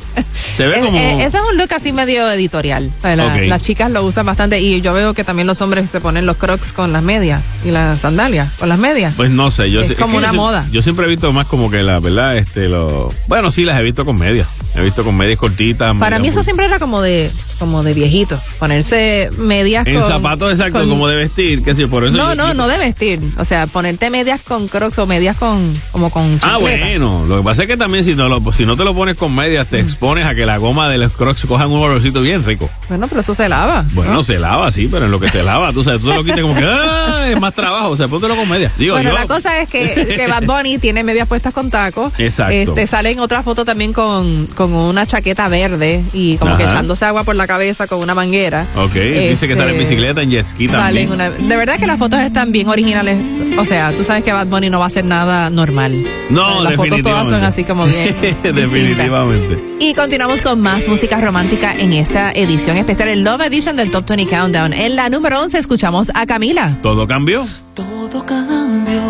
Se ve Eh, como... eh, ese es un look así medio editorial. O sea, la- Ok. Las chicas lo usan bastante y yo veo que también los hombres se ponen los crocs con las medias y las sandalias con las medias. Pues no sé, yo Es como una yo, moda. Yo siempre he visto más como que la verdad, este, lo. Bueno, sí, las he visto con medias. He visto con medias cortitas. Para medias mí eso muy- siempre era como de como de viejito. Ponerse medias En con... zapatos exacto, con- como de vestir, que sí, por eso. No, no, no de vestir. O sea, ponerte medias con crocs o medias con como con Ah, bueno, lo que pasa es que también si no, lo, si no te lo pones con medias, Mm. te expones a que la goma de los crocs cojan un olorcito bien rico. Bueno, pero eso se lava. Bueno, ¿no? se lava, sí, pero en lo que se lava, tú sabes, tú te lo quitas como que ¡ah! es más trabajo, o sea, póntelo con medias. Digo, bueno, yo, la cosa es que, que Bad Bunny tiene medias puestas con tacos. [LAUGHS] Exacto. Este, sale en otra foto también con, con una chaqueta verde y como que echándose agua por la cabeza con una manguera. Ok, dice que sale en este, bicicleta, en jet ski también. de verdad que las fotos están bien originales. O sea, tú sabes que Bad Bunny no va a ser nada normal. No, Las fotos todas son así como bien. [LAUGHS] definitivamente. Y continuamos con más música romántica en esta edición especial, el Love Edition del Top 20 Countdown. En la número 11 escuchamos a Camila. ¿Todo cambió? Todo cambió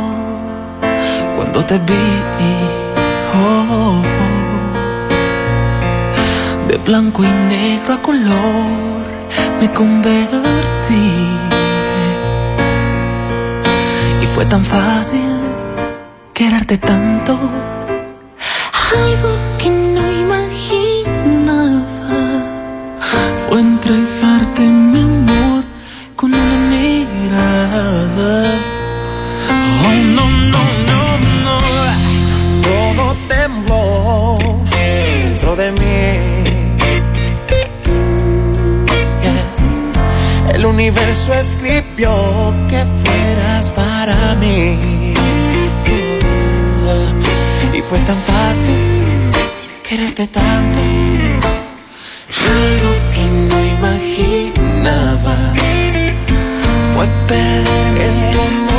cuando te vi. Blanco y negro a color me convertí. Y fue tan fácil quererte tanto. Algo universo escribió que fueras para mí. Y fue tan fácil quererte tanto. Algo que no imaginaba fue perder el amor.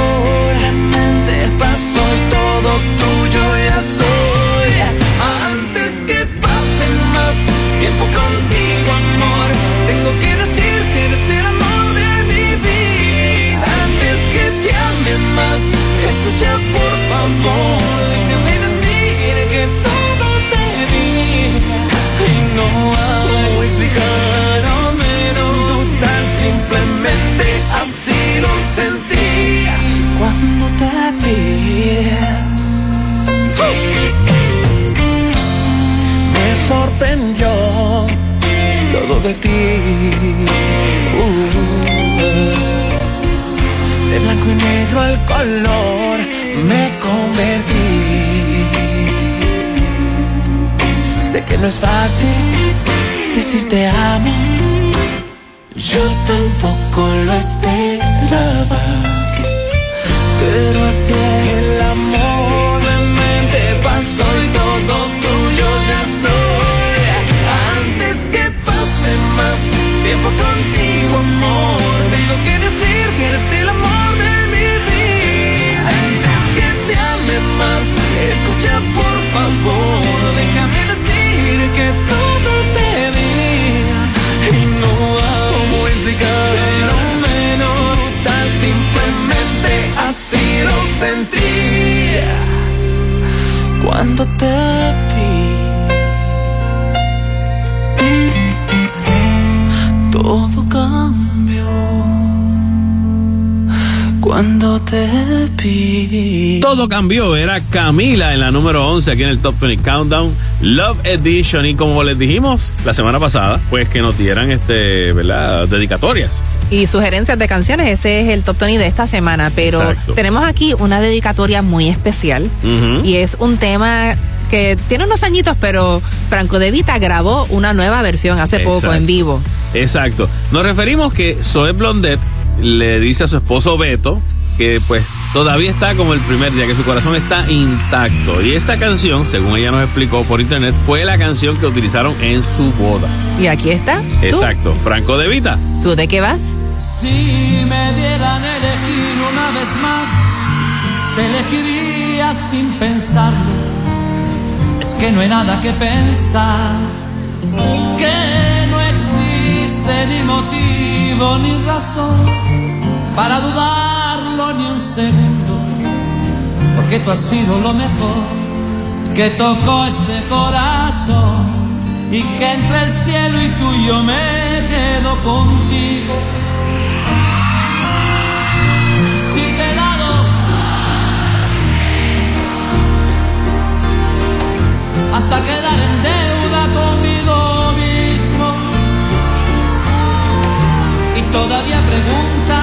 Negro al color me convertí. Sé que no es fácil decir te amo. Yo tampoco lo esperaba. Pero así es el amor. Favor. Déjame decir que todo te diga. Y no hago explicar, pero menos tan simplemente así lo sentí. Cuando te Cuando te vi. Todo cambió, era Camila en la número 11 aquí en el Top 20 Countdown, Love Edition y como les dijimos la semana pasada, pues que nos dieran este, ¿verdad? dedicatorias. Y sugerencias de canciones, ese es el Top 20 de esta semana, pero Exacto. tenemos aquí una dedicatoria muy especial y es un tema que tiene unos añitos, pero Franco De Vita grabó una nueva versión hace poco en vivo. Exacto. Nos referimos que Zoe Blondet le dice a su esposo Beto que pues todavía está como el primer día, que su corazón está intacto. Y esta canción, según ella nos explicó por internet, fue la canción que utilizaron en su boda. Y aquí está. ¿Tú? Exacto. Franco De Vita. ¿Tú de qué vas? Si me dieran elegir una vez más, te elegiría sin pensarlo. Es que no hay nada que pensar, que no existe ni motivo ni razón para ni un segundo, porque tú has sido lo mejor que tocó este corazón y que entre el cielo y tú yo me quedo contigo. Si te he dado hasta quedar en deuda conmigo mismo y todavía preguntas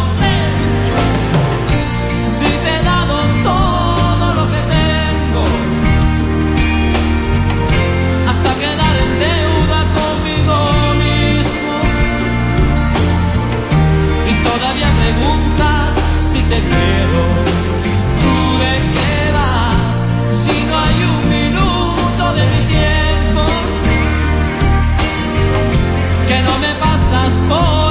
for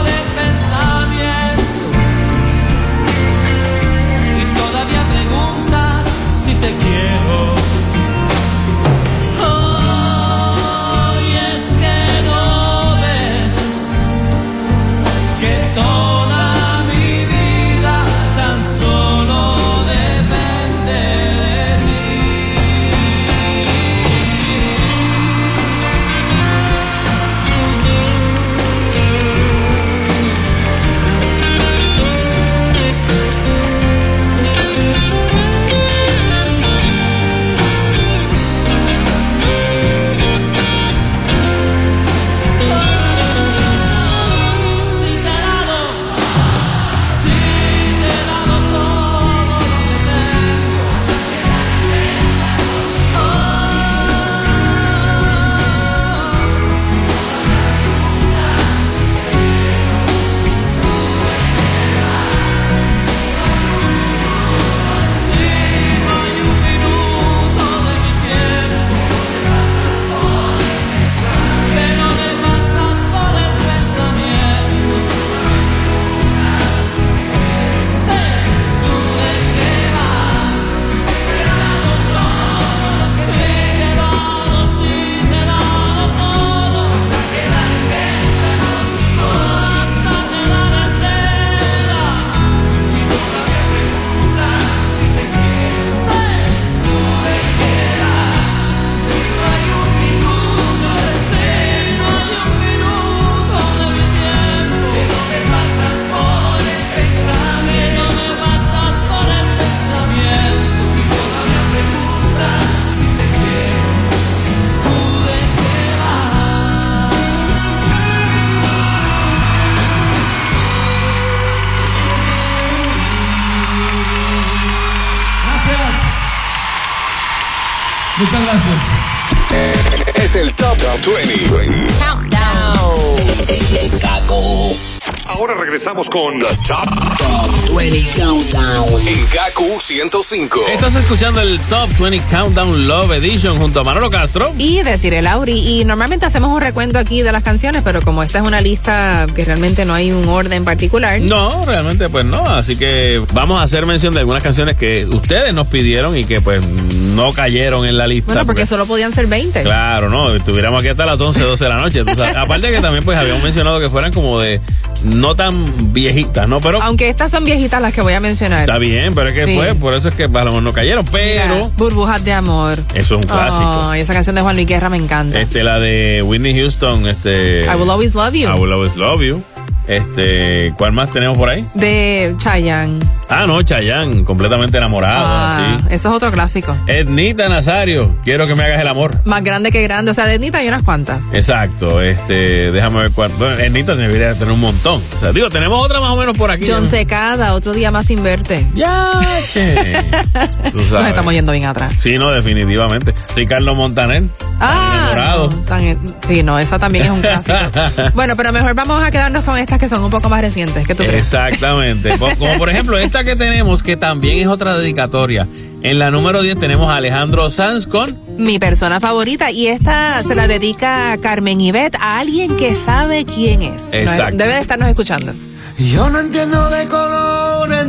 Regresamos con The Top, 20 Countdown en KQ 105. Estás escuchando el Top 20 Countdown Love Edition junto a Manolo Castro y Deciré Lauri. Y normalmente hacemos un recuento aquí de las canciones, pero como esta es una lista que realmente no hay un orden particular. No, realmente pues no. Así que vamos a hacer mención de algunas canciones que ustedes nos pidieron y que pues no cayeron en la lista. Bueno, porque, solo podían ser 20. Claro, no. Estuviéramos aquí hasta las 11, 12 de la noche. Aparte que también pues habíamos mencionado que fueran como de no tan viejitas, ¿no? Pero. Aunque estas son viejitas las que voy a mencionar. Está bien, pero es que fue, por eso es que a no cayeron, pero. burbujas de amor. Eso es un clásico. esa canción de Juan Luis Guerra me encanta. Este, la de Whitney Houston, este. I will always love you. I will always love you. Este, ¿cuál más tenemos por ahí? De Chayanne. Ah, no, Chayanne, completamente enamorado, ah, Eso es otro clásico. Ednita Nazario, quiero que me hagas el amor. Más grande que grande, o sea, de Ednita hay unas cuantas. Exacto, este, déjame ver cuánto. Bueno, Ednita debería tener un montón. O sea, digo, tenemos otra más o menos por aquí. John Secada, otro día más sin verte. Ya, che. [LAUGHS] Nos estamos yendo bien atrás. Sí, no, definitivamente. Ricardo Montaner. Ah, sí, no, esa también es un clásico. [LAUGHS] bueno, pero mejor vamos a quedarnos con estas que son un poco más recientes. ¿Qué tú crees? Exactamente. [LAUGHS] Como por ejemplo esta que tenemos, que también es otra dedicatoria. En la número 10 tenemos a Alejandro Sanz con Mi persona favorita. Y esta se la dedica a Carmen Ibet, a alguien que sabe quién es. Exacto. Debe de estarnos escuchando. Yo no entiendo de colores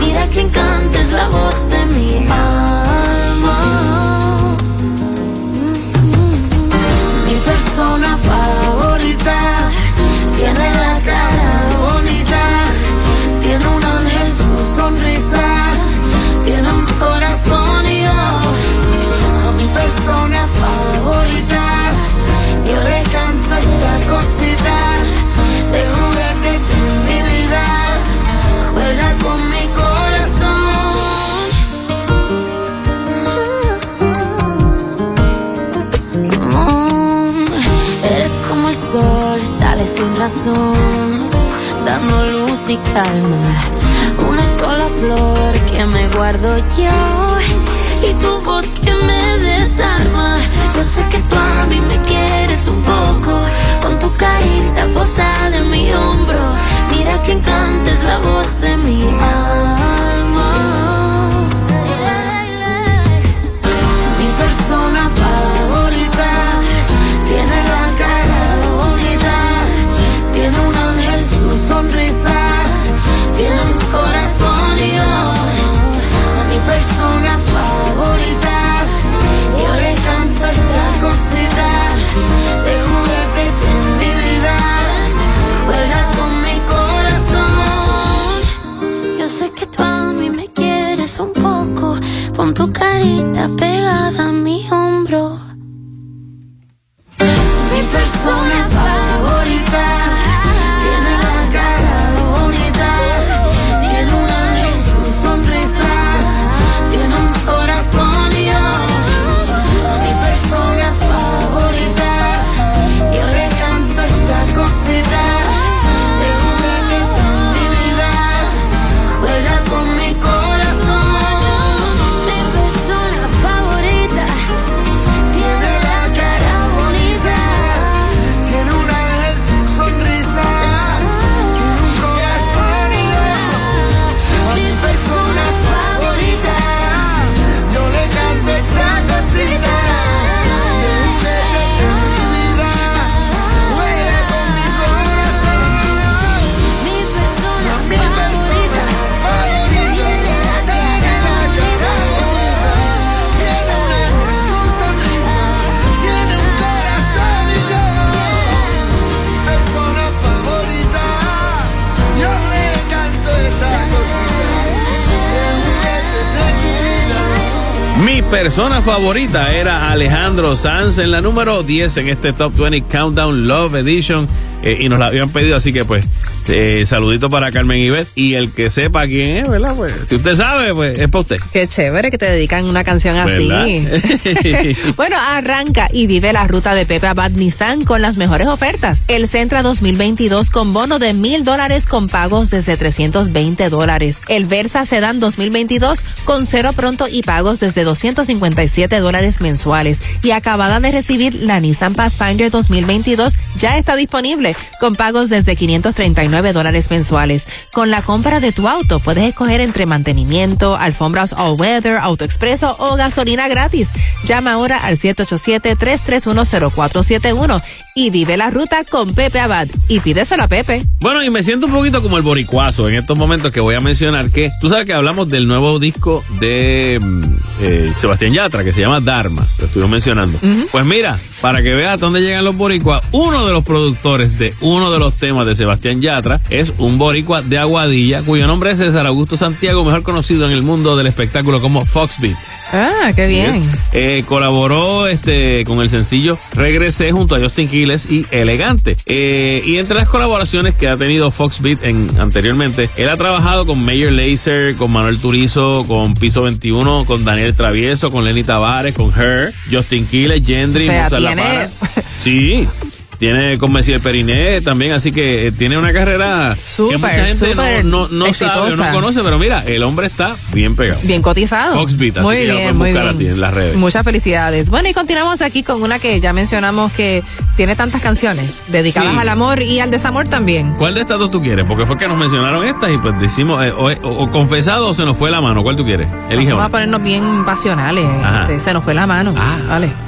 Mira que encantes la voz de mi alma. Mi persona favorita tiene la cara bonita, tiene un ángel su sonrisa, tiene un corazón y yo. A mi persona favorita razón, dando luz y calma. Una sola flor que me guardo yo y tu voz que me desarma. Yo sé que tú a mí me quieres un poco, con tu carita posada en mi hombro. Persona favorita era Alejandro Sanz en la número 10 en este Top 20 Countdown Love Edition. eh, y nos la habían pedido, así que pues, eh, saludito para Carmen Ivet. Y el que sepa quién es, ¿verdad? Pues, si usted sabe, pues es para usted. Qué chévere que te dedican una canción así. [LAUGHS] Bueno, arranca y vive la ruta de Pepe Abad Nissan con las mejores ofertas. El Centra 2022 con bono de mil dólares con pagos desde 320 dólares. El Versa Sedan 2022 con cero pronto y pagos desde 257 dólares mensuales. Y acabada de recibir la Nissan Pathfinder 2022 ya está disponible con pagos desde 539 dólares mensuales. Con la compra de tu auto puedes escoger entre mantenimiento, alfombras all weather, auto expreso o gasolina gratis. Llama ahora al 787-331-0471 y vive la ruta con Pepe Abad y pídeselo a Pepe. Bueno, y me siento un poquito como el boricuazo en estos momentos que voy a mencionar que tú sabes que hablamos del nuevo disco de mm, eh, Sebastián Yatra que se llama Dharma, lo estuvimos mencionando. Pues mira, para que veas dónde llegan los boricuas, uno de los productores de uno de los temas de Sebastián Yatra es un boricua de Aguadilla cuyo nombre es César Augusto Santiago, mejor conocido en el mundo del espectáculo como Foxbeat. Ah, qué bien. Eh, colaboró este con el sencillo Regresé junto a Justin Quiles y Elegante. Eh, y entre las colaboraciones que ha tenido Foxbeat en, anteriormente, él ha trabajado con Mayor Lazer, con Manuel Turizo, con Piso 21, con Daniel Travieso, con Lenny Tavares, con Her, Justin Quiles, Gendry, O sea, tiene-. Sí. Tiene con Messi el Periné también, así que eh, tiene una carrera super, que mucha gente no, no, sabe no conoce, pero mira, el hombre está bien pegado. Bien cotizado. Foxbeat, muy bien, muy bien. en las redes. Muchas felicidades. Bueno, y continuamos aquí con una que ya mencionamos que tiene tantas canciones dedicadas al amor y al desamor también. ¿Cuál de estas dos tú quieres? Porque fue que nos mencionaron estas y pues decimos, eh, o, confesado o se nos fue la mano. ¿Cuál tú quieres? Elige Vamos a ponernos bien pasionales. Este, se nos fue la mano. Ah, vale.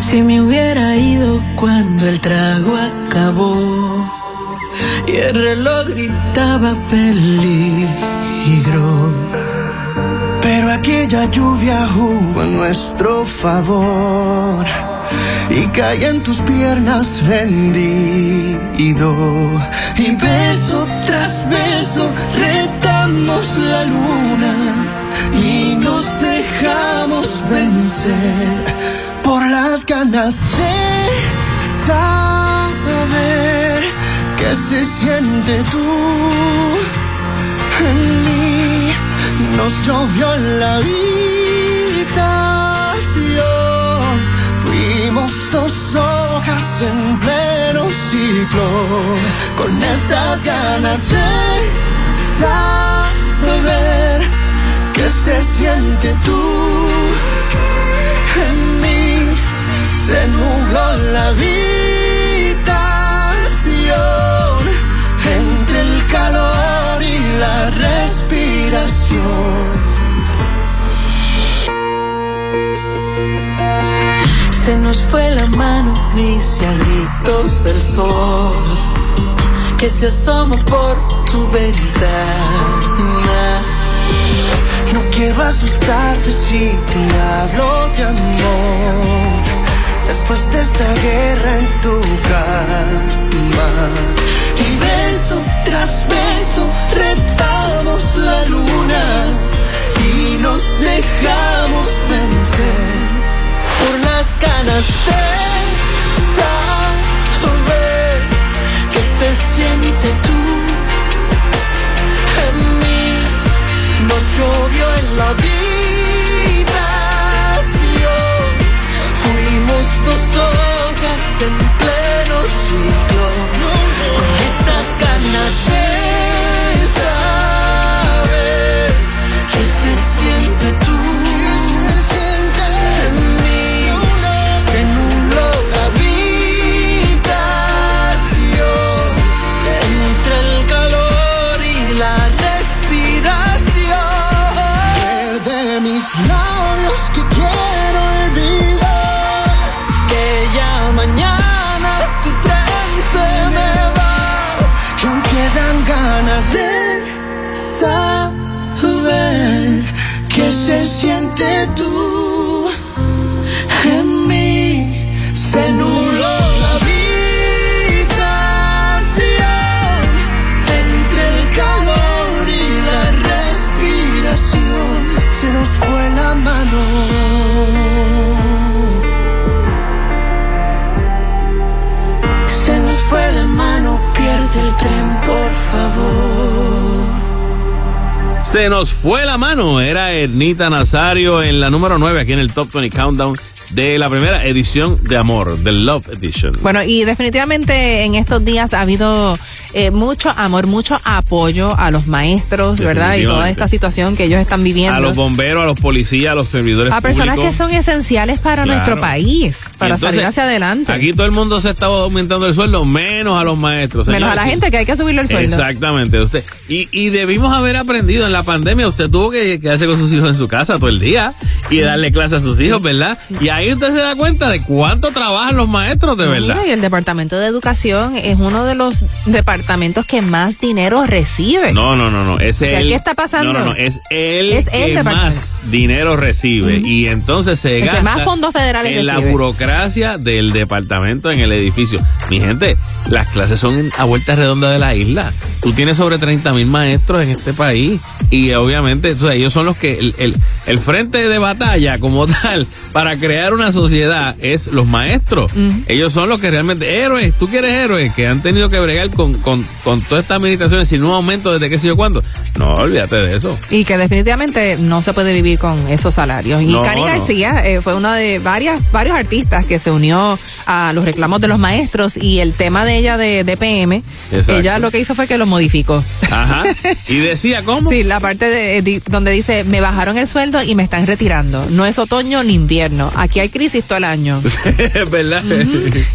Si me hubiera ido cuando el trago acabó y el reloj gritaba peligro. Pero aquella lluvia jugó en nuestro favor y caí en tus piernas rendido. Y beso tras beso retamos la luna y nos dejamos vencer por las ganas de saber qué se siente tú en mí. Nos llovió en la habitación, fuimos dos hojas en pleno ciclo, con estas ganas de saber qué se siente tú en mí se nubló la habitación entre el calor y la respiración. Se nos fue la mano, dice a gritos el sol, que se asoma por tu ventana. No quiero asustarte si te hablo de amor después de esta guerra en tu cama. Y beso tras beso retamos la luna y nos dejamos vencer por las ganas de saber que se siente tú en mí. Nos llovió en la vida dos hojas en pleno ciclo, con estas ganas de saber se Se nos fue la mano. Era Ernita Nazario en la número 9 aquí en el Top 20 Countdown de la primera edición de Amor, del Love Edition. Bueno, y definitivamente en estos días ha habido eh, mucho amor, mucho apoyo a los maestros, ¿verdad? Y toda esta situación que ellos están viviendo. A los bomberos, a los policías, a los servidores A personas que son esenciales para nuestro país, para salir hacia adelante. Aquí todo el mundo se está aumentando el sueldo, menos a los maestros. Menos a la gente que hay que subirle el sueldo. Exactamente. Usted, y, y debimos haber aprendido en la pandemia, usted tuvo que quedarse con sus hijos en su casa todo el día y darle clase a sus hijos, ¿verdad? Y ahí usted se da cuenta de cuánto trabajan los maestros, de verdad. y el Departamento de Educación es uno de los departamentos que más dinero recibe. No, no, no, no. Es el, ¿Qué está pasando? No, no, no. Es el que más dinero recibe. Y entonces se gasta. más fondos federales en la burocracia del departamento en el edificio. Mi gente, las clases son a vuelta redonda de la isla. Tú tienes sobre 30 mil maestros en este país y obviamente ellos son los que el, el, frente de batalla como [LAUGHS] tal para crear una sociedad es los maestros. Ellos son los que realmente héroes. Tú quieres héroes que han tenido que bregar con, con, con todas estas administraciones sin un aumento desde qué sé yo cuándo. No, olvídate de eso. Y que definitivamente no se puede vivir con esos salarios. Y Cani García eh, fue una de varias varios artistas que se unió a los reclamos de los maestros y el tema de ella de, de PM, ella lo que hizo fue que lo modificó. Ajá. Y decía, ¿cómo? Sí, la parte de, donde dice, me bajaron el sueldo y me están retirando. No es otoño ni invierno. Aquí hay crisis todo el año. [LAUGHS] Es ¿Verdad?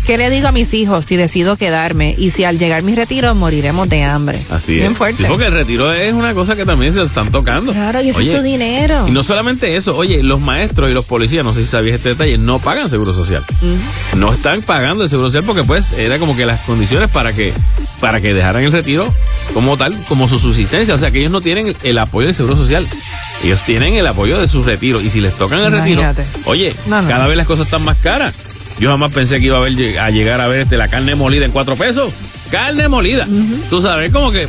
¿Qué le digo a mis hijos si decido quedarme? Y si al llegar mi retiro moriremos de hambre. Así Bien es. fuerte. porque el retiro es una cosa que también se están tocando. Claro, y eso es tu dinero. Y no solamente eso, oye, los maestros y los policías, no sé si sabías este detalle, no pagan seguro social. No están pagando el seguro social porque pues era como que las condiciones para que para que dejaran el retiro como tal, como su subsistencia. O sea, que ellos no tienen el apoyo del Seguro Social. Ellos tienen el apoyo de su retiro. Y si les tocan el retiro, oye, cada vez las cosas están más caras. Yo jamás pensé que iba a, ver, a llegar a ver este, la carne molida en cuatro pesos. Carne molida. Tú sabes, como que,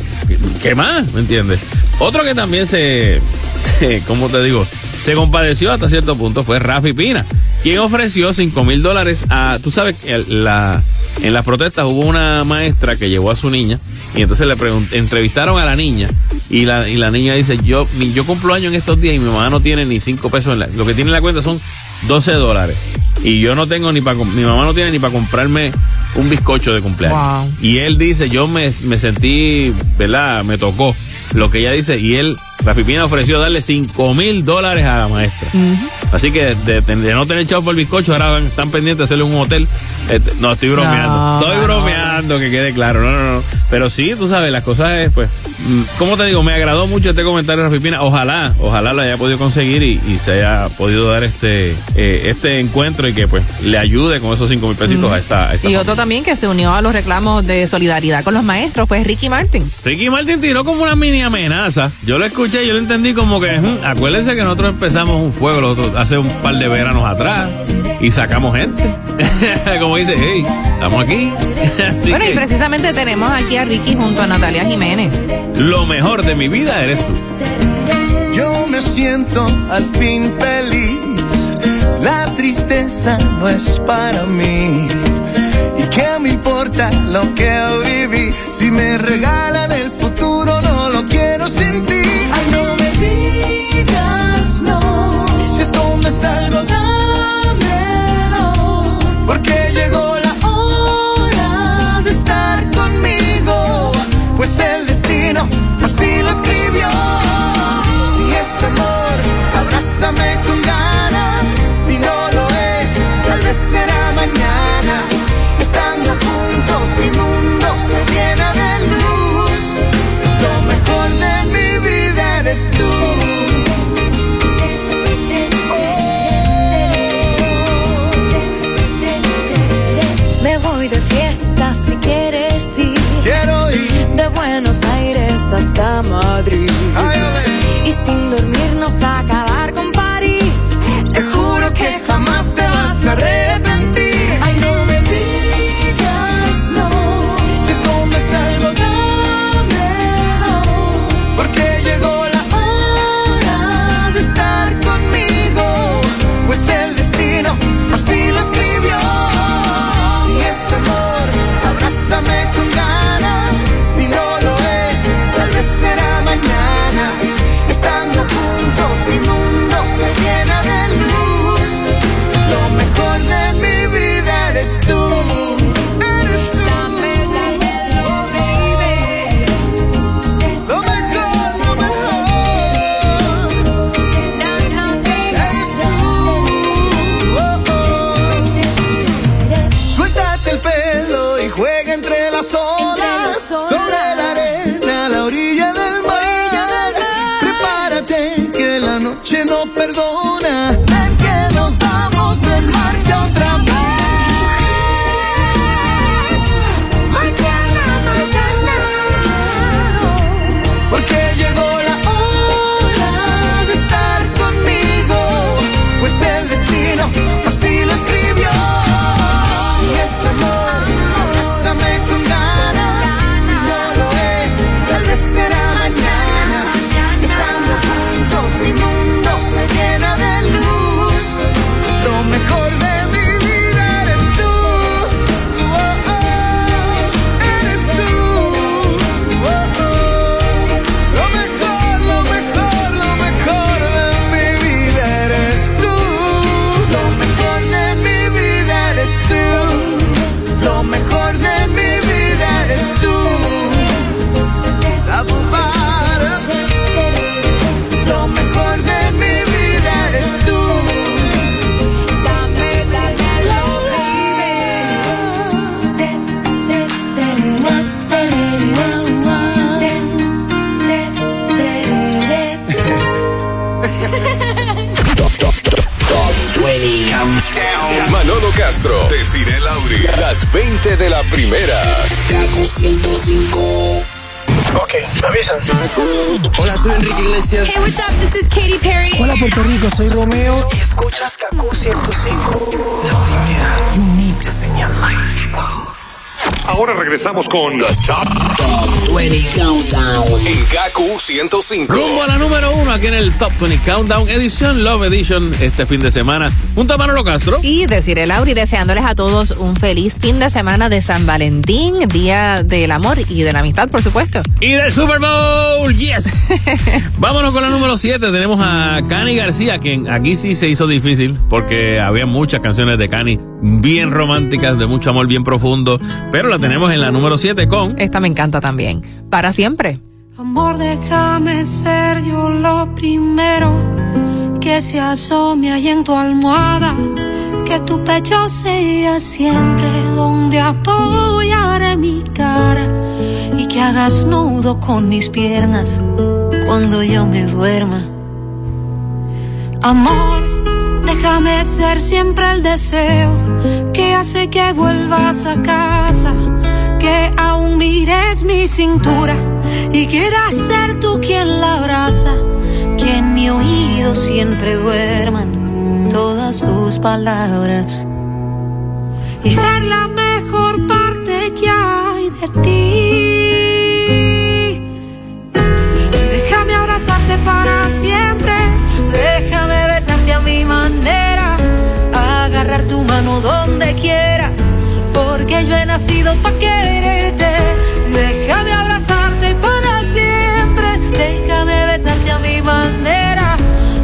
¿qué más? ¿Me entiendes? Otro que también se, [LAUGHS] se, ¿cómo te digo? Se compadeció hasta cierto punto fue Rafi Pina, quien ofreció 5 mil dólares a, tú sabes, la, en las protestas hubo una maestra que llevó a su niña y entonces le entrevistaron a la niña y la, y la niña dice, yo, yo cumplo años en estos días y mi mamá no tiene ni 5 pesos en la, lo que tiene en la cuenta son 12 dólares y yo no tengo ni para, mi mamá no tiene ni para comprarme un bizcocho de cumpleaños. Y él dice, yo me, me sentí, ¿verdad? Me tocó lo que ella dice y él Rafi Pina ofreció darle 5 mil dólares a la maestra. Así que de, no tener chavo por el bizcocho, ahora están pendientes de hacerle un hotel. Este, no, estoy bromeando. estoy bromeando, que quede claro. No, no, no. Pero sí, tú sabes, las cosas es, pues, mm, ¿cómo te digo? Me agradó mucho este comentario de Rafi Pina. Ojalá, ojalá lo haya podido conseguir y, se haya podido dar este, eh, este encuentro y que, pues, le ayude con esos 5 mil pesitos a esta, Y otro también que se unió a los reclamos de solidaridad con los maestros fue Ricky Martin. Ricky Martin tiró como una mini amenaza. Yo lo escuché yo lo entendí como que, acuérdense que nosotros empezamos un fuego hace un par de veranos atrás y sacamos gente. [LAUGHS] como dice, hey, estamos aquí. [LAUGHS] bueno, y precisamente tenemos aquí a Ricky junto a Natalia Jiménez. Lo mejor de mi vida eres tú. Yo me siento al fin feliz. La tristeza no es para mí. ¿Y qué me importa lo que hoy viví? Si me regalan si escondes algo, dámelo. Porque llegó la hora de estar conmigo. Pues el destino así lo escribió. Si es amor, abrázame con ganas. Si no lo es, tal vez será mañana. Estando juntos, mi mundo se llena de luz. Lo mejor de mi vida eres tú. Regresamos con The Top, 20 Countdown en KQ 105. Rumbo a la número uno aquí en el Top 20 Countdown, edición Love Edition, este fin de semana. Junto a Manolo Castro. Y decirle Lauri, deseándoles a todos un feliz fin de semana de San Valentín, Día del Amor y de la Amistad, por supuesto. Y del Super Bowl, yes. [LAUGHS] Vámonos con la número 7. Tenemos a Cani García, quien aquí sí se hizo difícil porque había muchas canciones de Cani bien románticas, de mucho amor, bien profundo. Pero la tenemos en la número 7 con. Esta me encanta también. Para siempre. Amor, déjame ser yo lo primero que se asome ahí en tu almohada. Que tu pecho sea siempre donde apoyaré mi cara. Y que hagas nudo con mis piernas cuando yo me duerma. Amor, déjame ser siempre el deseo que hace que vuelvas a casa, que mires mi cintura y quieras ser tú quien la abraza, que en mi oído siempre duerman todas tus palabras y ser la mejor parte que hay de ti. Déjame abrazarte para siempre, déjame besarte a mi manera agarrar tu mano donde quiera, porque yo he nacido para quererte.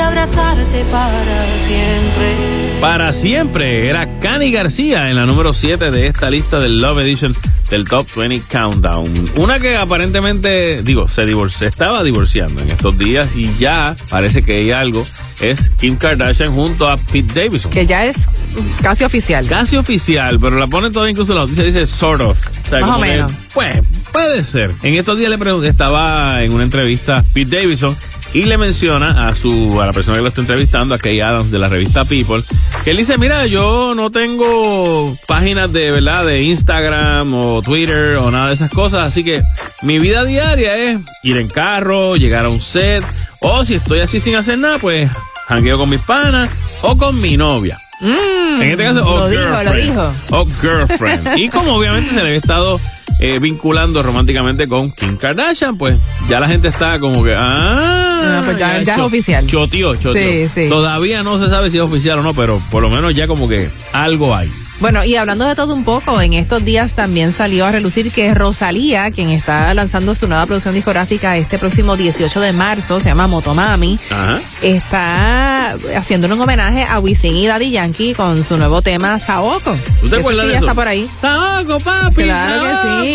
Abrazarte para siempre. Para siempre era Cani García en la número 7 de esta lista del Love Edition del Top 20 Countdown. Una que aparentemente, digo, se divorció, estaba divorciando en estos días y ya parece que hay algo. Es Kim Kardashian junto a Pete Davidson. Que ya es casi oficial. Casi oficial, pero la pone toda incluso la noticia dice sort of. O sea, Más como o que, menos. pues, puede ser. En estos días le pregunté, estaba en una entrevista Pete Davidson y le menciona a su a la persona que lo está entrevistando, a Kay Adams de la revista People, que él dice, mira, yo no tengo páginas de verdad de Instagram o Twitter o nada de esas cosas, así que mi vida diaria es ir en carro, llegar a un set, o si estoy así sin hacer nada, pues jangueo con mis panas o con mi novia. Mm, En este caso, o lo girlfriend. O girlfriend. y como obviamente se le había estado eh, vinculando románticamente con Kim Kardashian, pues ya la gente está como que, ah, Ah, pues ya- ya es oficial. Choteó, choteó. Sí, sí. Todavía no se sabe si es oficial o no, pero por lo menos ya como que algo hay. Bueno, y hablando de todo un poco, en estos días también salió a relucir que Rosalía, quien está lanzando su nueva producción discográfica este próximo 18 de marzo, se llama Motomami, está haciendo un homenaje a Wisin y Daddy Yankee con su nuevo tema Saoko. ¿Tú te acuerdas de eso? está por ahí. Saoko, papi. Claro que sí.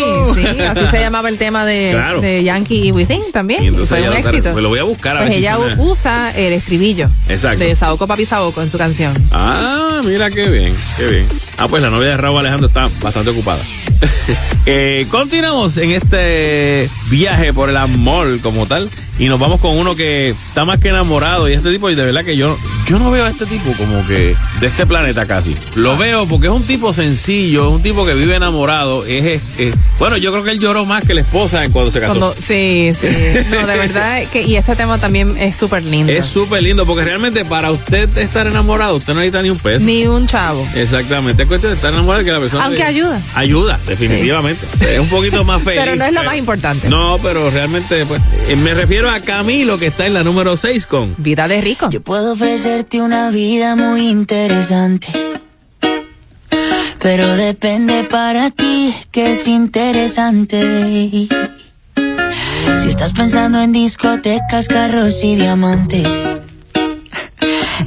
Así se llamaba el tema de, Yankee y Wisin también. fue un éxito. Me lo voy a buscar a pues ella usa el estribillo de Saoko, papi Saoko en su canción. Ah, mira qué bien, qué bien. Ah, pues la novia de Raúl Alejandro está bastante ocupada. [LAUGHS] eh, continuamos en este viaje por el amor como tal. Y nos vamos con uno que está más que enamorado. Y este tipo, y de verdad que yo, yo no veo a este tipo como que de este planeta casi. Lo veo porque es un tipo sencillo, es un tipo que vive enamorado. Es, bueno, yo creo que él lloró más que la esposa cuando se casó. sí, sí. [LAUGHS] No, de verdad que, y este tema también es súper lindo. Es súper lindo porque realmente para usted estar enamorado, usted no necesita ni un peso. Ni un chavo. Exactamente. Es cuestión de estar enamorado que la persona. Aunque ayuda. Ayuda, definitivamente. Es un poquito más [LAUGHS] feliz. pero no es lo más importante. No, pero realmente, pues, eh, me refiero a Camilo, que está en la número 6 con Vida de Rico. Yo puedo ofrecerte una vida muy interesante. Pero depende para ti que es interesante. Si estás pensando en discotecas, carros y diamantes.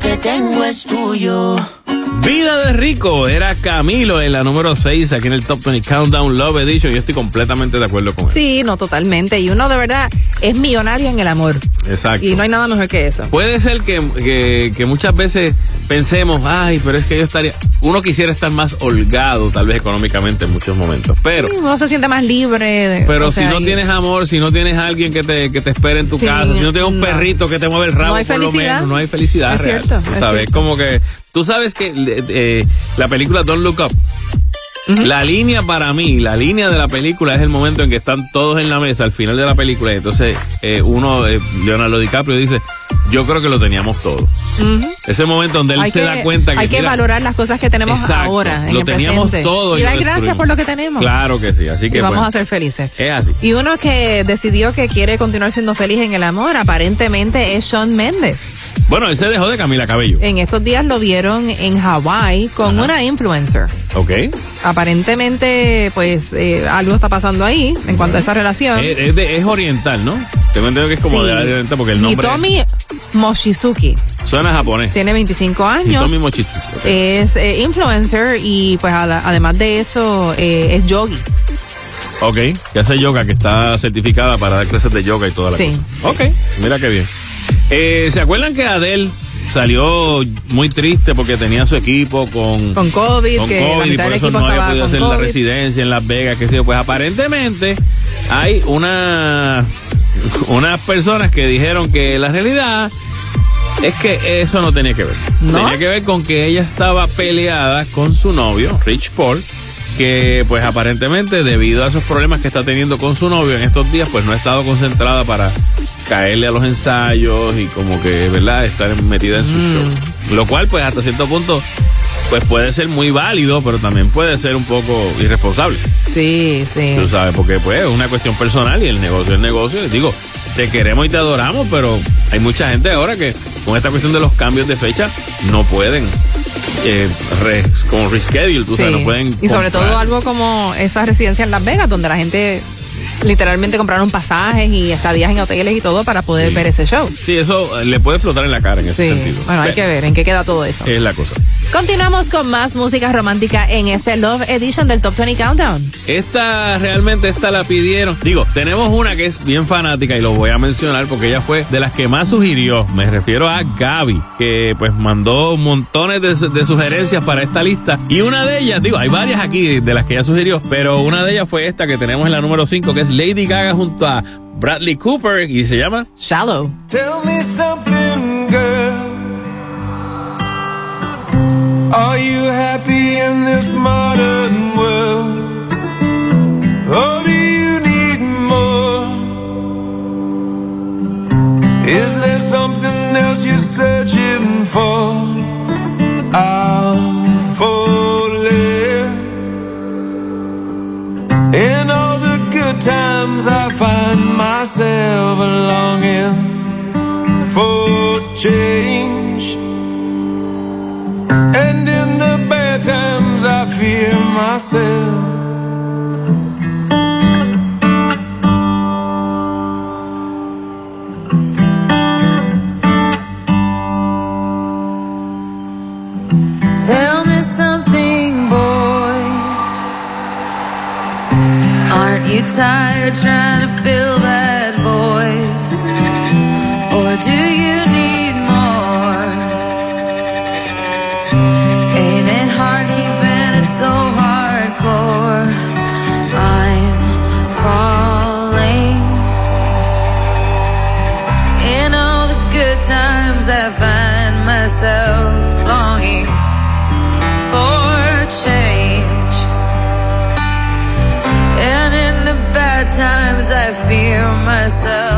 que tengo es tuyo. Vida de Rico era Camilo en la número 6 aquí en el Top 20 Countdown Love Edition. Yo estoy completamente de acuerdo con él. Sí, no, totalmente. Y uno de verdad es millonario en el amor. Exacto. Y no hay nada mejor que eso. Puede ser que, que, muchas veces pensemos, ay, pero es que yo estaría. Uno quisiera estar más holgado, tal vez económicamente en muchos momentos. Pero. uno se siente más libre. pero si no tienes amor, si no tienes alguien que te, que te espere en tu casa, si no tienes un perrito que te mueve el rabo, por lo menos, no hay felicidad es real. Cierto, ¿Sabes? Como que Tú sabes que eh, la película Don't Look Up, la línea para mí, la línea de la película es el momento en que están todos en la mesa al final de la película. Y entonces eh, uno, eh, Leonardo DiCaprio, dice, yo creo que lo teníamos todo. Ese momento donde él se da cuenta que. Hay que valorar las cosas que tenemos ahora. En lo teníamos todo. Y, dar gracias por lo que tenemos. Claro que sí. Así que. vamos a ser felices. Es así. Y uno que decidió que quiere continuar siendo feliz en el amor, aparentemente es Sean Méndez. Bueno, él se dejó de Camila Cabello. En estos días lo vieron en Hawái con una influencer. Ok. Aparentemente, pues eh, algo está pasando ahí en cuanto a esa relación. Es, oriental, ¿no? Tengo entendido que es como de oriental porque el nombre. Hitomi Mochizuki. Suena japonés. Tiene 25 años. Es eh, influencer y, pues, además de eso, eh, es yogi. Ok, que hace yoga, que está certificada para dar clases de yoga y toda la sí. Ok, mira qué bien. Eh, ¿Se acuerdan que Adele salió muy triste porque tenía su equipo con, con COVID, con COVID y por eso no había podido hacer la residencia en Las Vegas, que sé Pues aparentemente hay una unas personas que dijeron que la realidad es que eso no tenía que ver. Tenía que ver con que ella estaba peleada con su novio, Rich Paul, que pues aparentemente debido a esos problemas que está teniendo con su novio en estos días, pues no ha estado concentrada para caerle a los ensayos y como que, ¿verdad?, estar metida en su mm. show. Lo cual, pues, hasta cierto punto, pues puede ser muy válido, pero también puede ser un poco irresponsable. Sí, sí. Tú sabes, porque pues es una cuestión personal y el negocio es negocio. Digo, te queremos y te adoramos, pero hay mucha gente ahora que con esta cuestión de los cambios de fecha no pueden eh, como reschedule, tú sabes, no pueden. Y sobre todo algo como esa residencia en Las Vegas, donde la gente literalmente compraron pasajes y estadías en hoteles y todo para poder ver ese show. Sí, eso le puede explotar en la cara en ese sentido. Bueno, hay que ver en qué queda todo eso. Es la cosa. Continuamos con más música romántica en este Love Edition del Top 20 Countdown. Esta realmente esta la pidieron. Digo, tenemos una que es bien fanática y lo voy a mencionar porque ella fue de las que más sugirió. Me refiero a Gaby, que pues mandó montones de, de sugerencias para esta lista. Y una de ellas, digo, hay varias aquí de las que ella sugirió, pero una de ellas fue esta que tenemos en la número 5, que es Lady Gaga junto a Bradley Cooper y se llama Shallow. Tell me something, Are you happy in this modern world? Or do you need more? Is there something else you're searching for? I'm falling. In all the good times, I find myself longing for change. Fear myself. Tell me something, boy. Aren't you tired trying to fill that myself.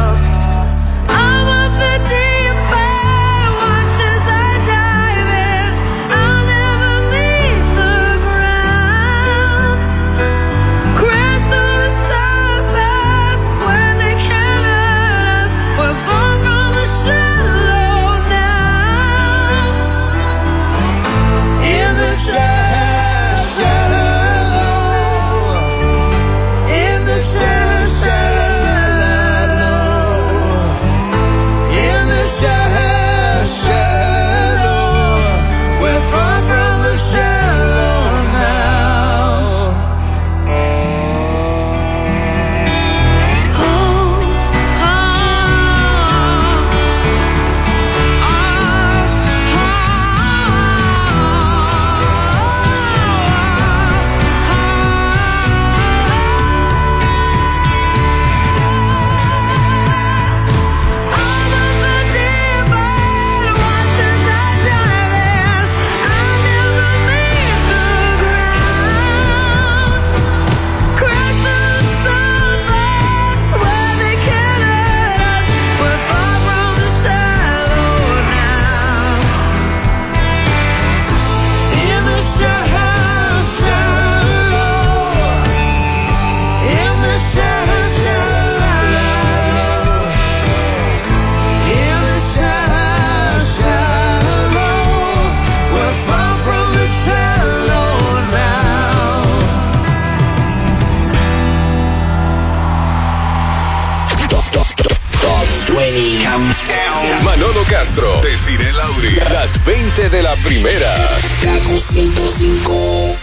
Castro, Desiree Lauri, las 20 de la primera. Kaku 105.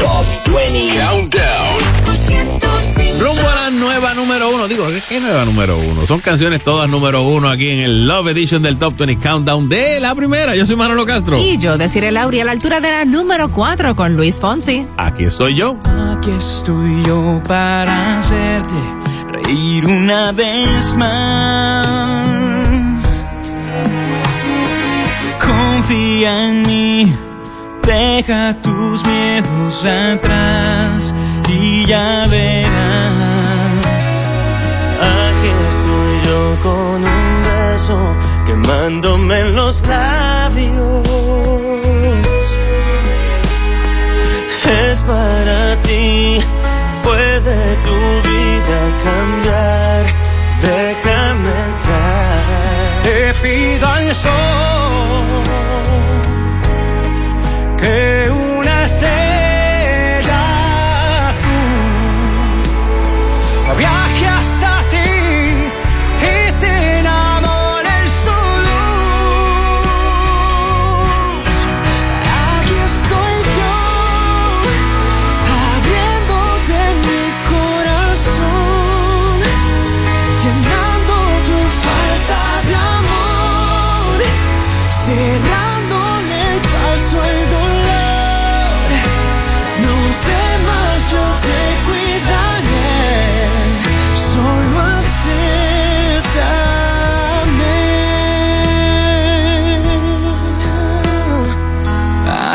Top 20 Countdown. Rumbo a la nueva número uno. Digo, ¿qué nueva número uno? Son canciones todas número uno aquí en el Love Edition del Top 20 Countdown de la primera. Yo soy Manolo Castro. Y yo, deciré Lauri, a la altura de la número cuatro con Luis Fonsi. Aquí estoy yo. Aquí estoy yo para hacerte reír una vez más. Confía en mí, deja tus miedos atrás y ya verás. Aquí estoy yo con un beso quemándome en los labios. Es para ti, puede tu vida cambiar. Entrar. Te pido al sol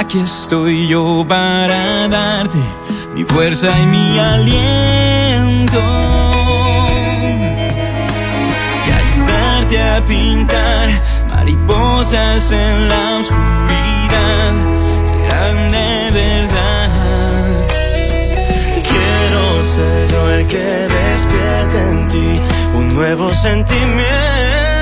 Aquí estoy yo para darte mi fuerza y mi aliento y ayudarte a pintar mariposas en la oscuridad. Serán de verdad. Quiero ser yo el que despierte en ti un nuevo sentimiento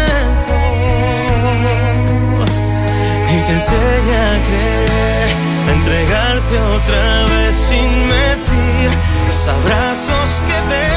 enseñe a creer, a entregarte otra vez sin medir los abrazos que des.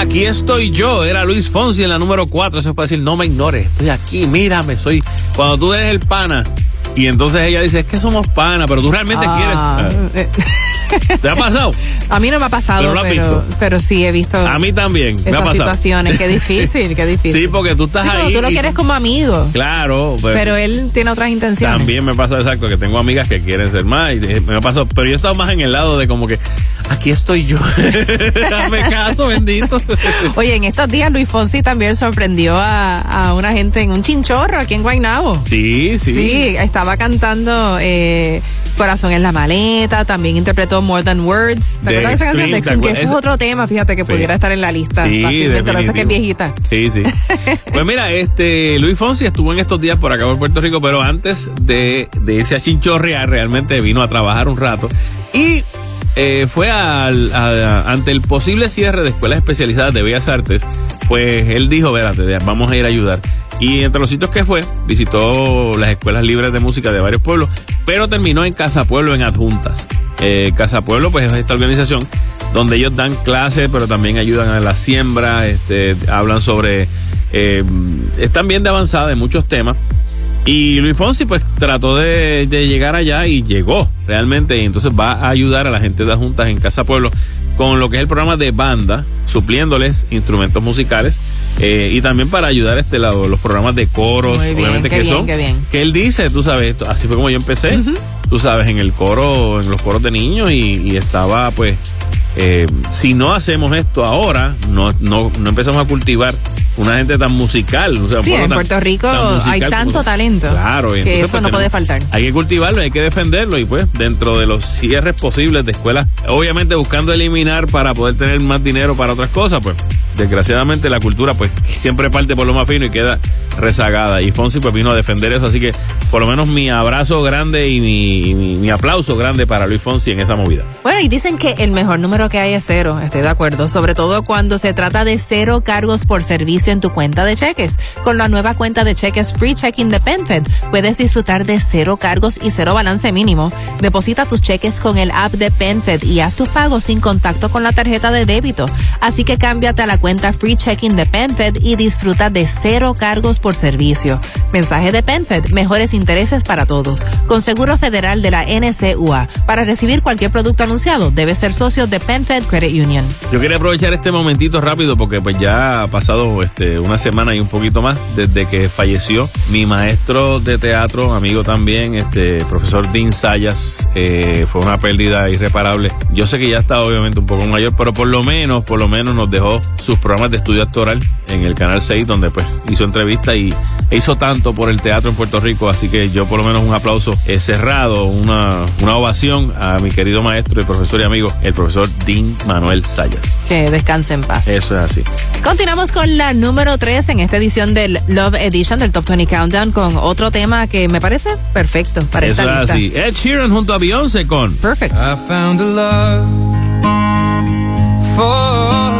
Aquí estoy yo, era Luis Fonsi en la número 4. Eso es para decir, no me ignores, estoy aquí, mírame, soy. Cuando tú eres el pana y entonces ella dice, es que somos pana, pero tú realmente Ah, eh, quieres. ¿Te ha pasado? [LAUGHS] A mí no me ha pasado, Pero lo has pero, visto. pero sí he visto A mí también, me ha pasado. situaciones. Qué difícil, qué [LAUGHS] difícil. Sí, porque tú estás Sí, pero ahí. tú lo quieres como amigo, Claro, pues, pero él tiene otras intenciones. También me pasa exacto que tengo amigas que quieren ser más y me ha pasado, pero yo he estado más en el lado de como que aquí estoy yo. [LAUGHS] Dame caso, bendito. Oye, en estos días Luis Fonsi también sorprendió a, una gente en un chinchorro aquí en Guaynabo. Sí, sí. Sí, estaba cantando eh, Corazón en la maleta, también interpretó More Than Words. ¿Te acuerdas de esa canción? De que ese es otro tema, fíjate, que pudiera estar en la lista. Sí, fácilmente, que es viejita. Sí, sí. [LAUGHS] pues mira, este Luis Fonsi estuvo en estos días por acá por Puerto Rico, pero antes de, de irse a chinchorrear, realmente vino a trabajar un rato. Y eh, fue al, ante el posible cierre de escuelas especializadas de Bellas Artes, pues él dijo, vérate, vamos a ir a ayudar. Y entre los sitios que fue, visitó las escuelas libres de música de varios pueblos, pero terminó en Casa Pueblo en Adjuntas. Eh, Casa Pueblo, pues es esta organización donde ellos dan clases, pero también ayudan a la siembra, este, hablan sobre, eh, están bien de avanzada en muchos temas. Y Luis Fonsi pues trató de, llegar allá y llegó realmente. Y entonces va a ayudar a la gente de Juntas en Casa Pueblo con lo que es el programa de banda, supliéndoles instrumentos musicales eh, y también para ayudar este lado, los programas de coros, obviamente que son, que él dice, tú sabes, así fue como yo empecé, tú sabes, en el coro, en los coros de niños y, estaba pues, eh, si no hacemos esto ahora, no, no, no empezamos a cultivar una gente tan musical. sí, en Puerto Rico hay tanto talento. Claro, que eso pues, no puede faltar. Hay que cultivarlo, hay que defenderlo y pues dentro de los cierres posibles de escuelas, obviamente buscando eliminar para poder tener más dinero para otras cosas, pues desgraciadamente la cultura pues siempre parte por lo más fino y queda rezagada. Y Fonsi pues vino a defender eso, así que por lo menos mi abrazo grande y mi, aplauso grande para Luis Fonsi en esa movida. Bueno, y dicen que el mejor número que hay es cero, estoy de acuerdo, sobre todo cuando se trata de cero cargos por servicio en tu cuenta de cheques. Con la nueva cuenta de cheques Free Checking de PenFed, puedes disfrutar de cero cargos y cero balance mínimo. Deposita tus cheques con el app de PenFed y haz tus pagos sin contacto con la tarjeta de débito. Así que cámbiate a la cuenta Free Checking de PenFed y disfruta de cero cargos por servicio. Mensaje de PenFed, mejores intereses para todos. Con Seguro Federal de la NCUA. Para recibir cualquier producto anunciado, debe ser socio de PenFed Credit Union. Yo quería aprovechar este momentito rápido porque pues ya ha pasado este, una semana y un poquito más desde que falleció mi maestro de teatro, amigo también, este profesor Dean Sayas. Eh, fue una pérdida irreparable. Yo sé que ya está obviamente un poco mayor, pero por lo menos, por lo menos nos dejó sus programas de estudio actoral en el Canal 6, donde pues hizo entrevistas y hizo tanto por el teatro en Puerto Rico, así que yo por lo menos un aplauso eh, cerrado, una, una ovación a mi querido maestro y profesor y amigo, el profesor Dean Manuel Sayas. Que descanse en paz. Eso es así. Continuamos con la número 3 en esta edición del Love Edition del Top 20 Countdown con otro tema que me parece perfecto para Eso esta es así. Ed Sheeran junto a Beyoncé con Perfect. I found a love for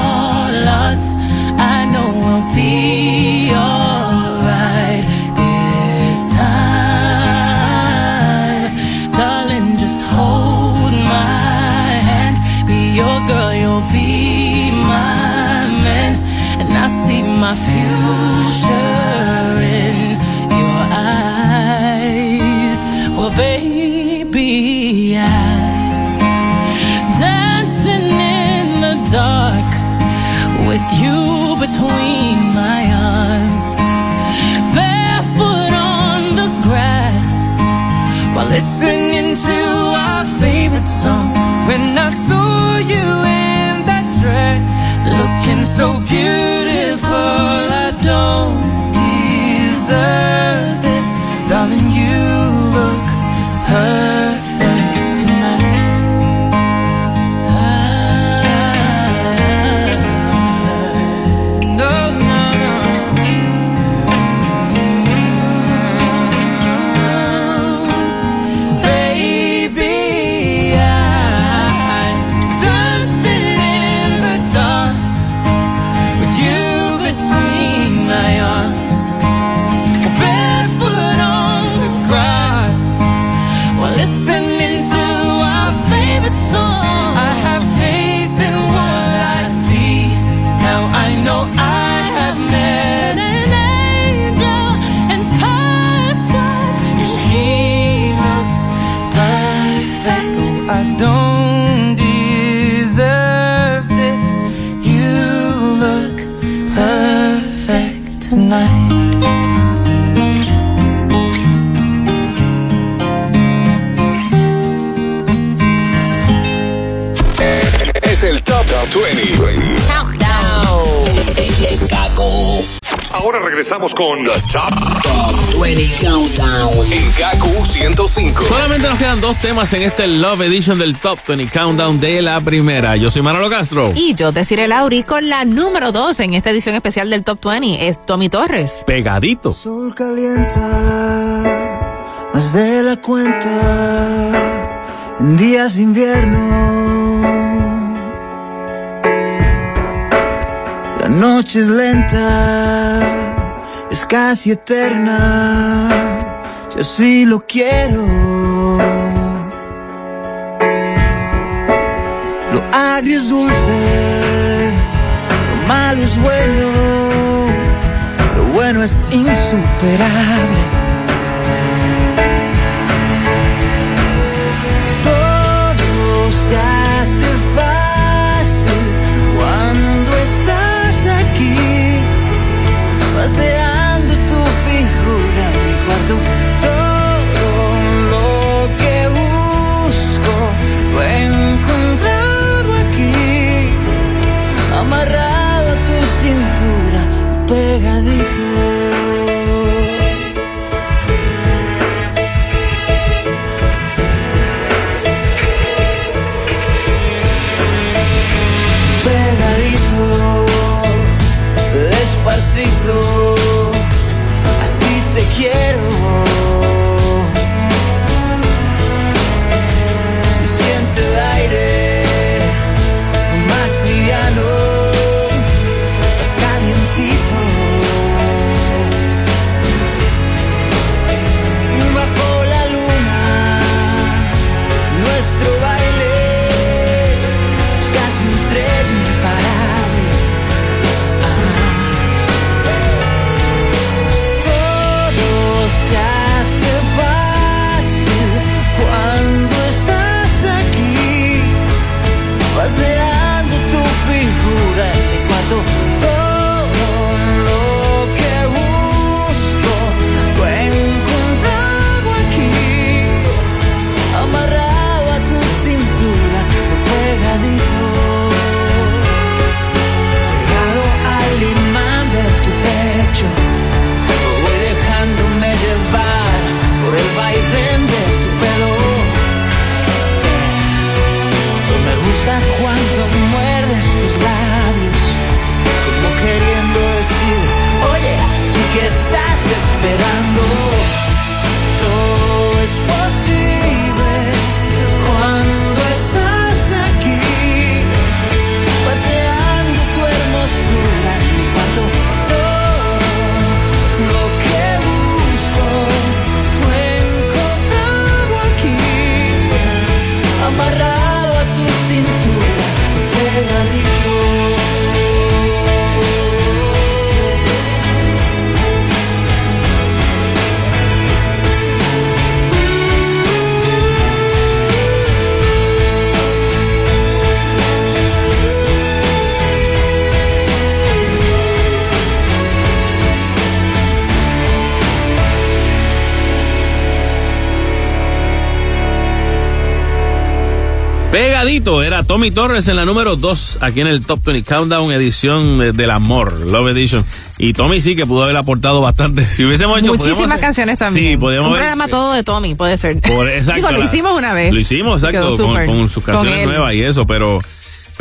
future in your eyes. Well, baby, I dancing in the dark with you between my arms, barefoot on the grass while listening to our favorite song. When I saw you in that dress, looking so beautiful, don't deserve this. Darling, you look perfect 20. Countdown. Ahora regresamos con The Top, Top 20 Countdown en Kaku 105. Solamente nos quedan dos temas en este Love Edition del Top 20 Countdown de la primera. Yo soy Manolo Castro. Y yo, Desiree Lauri, con la número 2 en esta edición especial del Top 20 es Tommy Torres. Pegadito. Sol calienta, más de la cuenta, en días de invierno noche es lenta, es casi eterna. Yo sí lo quiero. Lo agrio es dulce, lo malo es bueno. Lo bueno es insuperable. Tommy Torres en la número 2, aquí en el Top 20 Countdown, edición del amor, Love Edition. Y Tommy sí que pudo haber aportado bastante. [LAUGHS] Si hubiésemos hecho muchísimas canciones también. Sí, podíamos Un programa todo de Tommy, puede ser. Por, exacto. Digo, lo hicimos una vez. Lo hicimos, exacto, con, con, sus canciones nuevas y eso, pero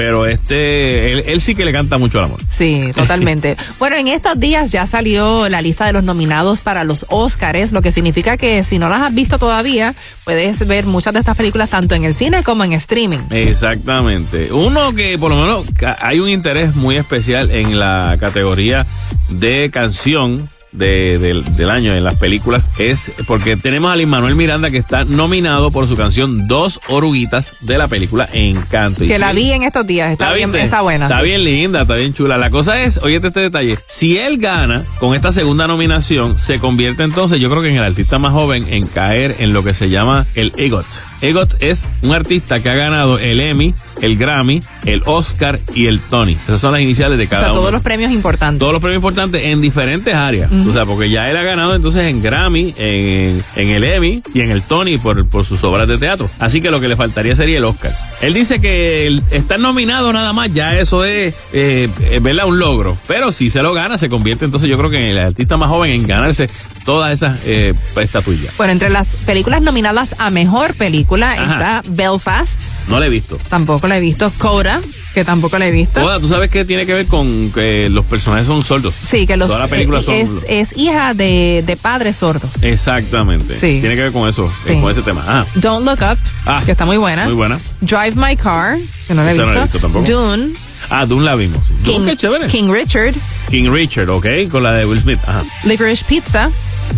pero este, él, sí que le canta mucho al amor. Sí, [LAUGHS] totalmente. bueno, en estos días ya salió la lista de los nominados para los Oscars, lo que significa que si no las has visto todavía, puedes ver muchas de estas películas tanto en el cine como en streaming. Exactamente. Uno que por lo menos hay un interés muy especial en la categoría de canción de, del año en las películas es porque tenemos a Lin Manuel Miranda que está nominado por su canción Dos Oruguitas de la película Encanto. Que la vi en estos días, está, bien, está buena. Está bien linda, está bien chula. La cosa es, oye este detalle, si él gana con esta segunda nominación, se convierte entonces, yo creo que en el artista más joven en caer en lo que se llama el EGOT. EGOT es un artista que ha ganado el Emmy, el Grammy, el Oscar y el Tony. Esas son las iniciales de cada o sea, Todos los premios importantes. Todos los premios importantes en diferentes áreas. O sea, porque ya él ha ganado entonces en Grammy, en, el Emmy y en el Tony por, por sus obras de teatro. Así que lo que le faltaría sería el Oscar. Él dice que estar nominado nada más, ya eso es, eh, ¿verdad? Un logro. Pero si se lo gana, se convierte entonces yo creo que en el artista más joven en ganarse todas esas eh, estatuillas. Bueno, entre las películas nominadas a mejor película está Belfast. No la he visto. Tampoco la he visto. Coda, que tampoco la he visto. Coda, tú sabes que tiene que ver con que los personajes son sordos. Sí, que los Toda la película eh, es, es, hija de, de, padres sordos. Exactamente. Sí. Tiene que ver con eso, con ese tema. Ah. Don't Look Up, ah, que está muy buena. Muy buena. Drive My Car, que no la he visto. No la he visto tampoco. Dune. Ah, Dune la vimos. King, King Richard. King Richard, ok, con la de Will Smith. Ajá. Licorice Pizza.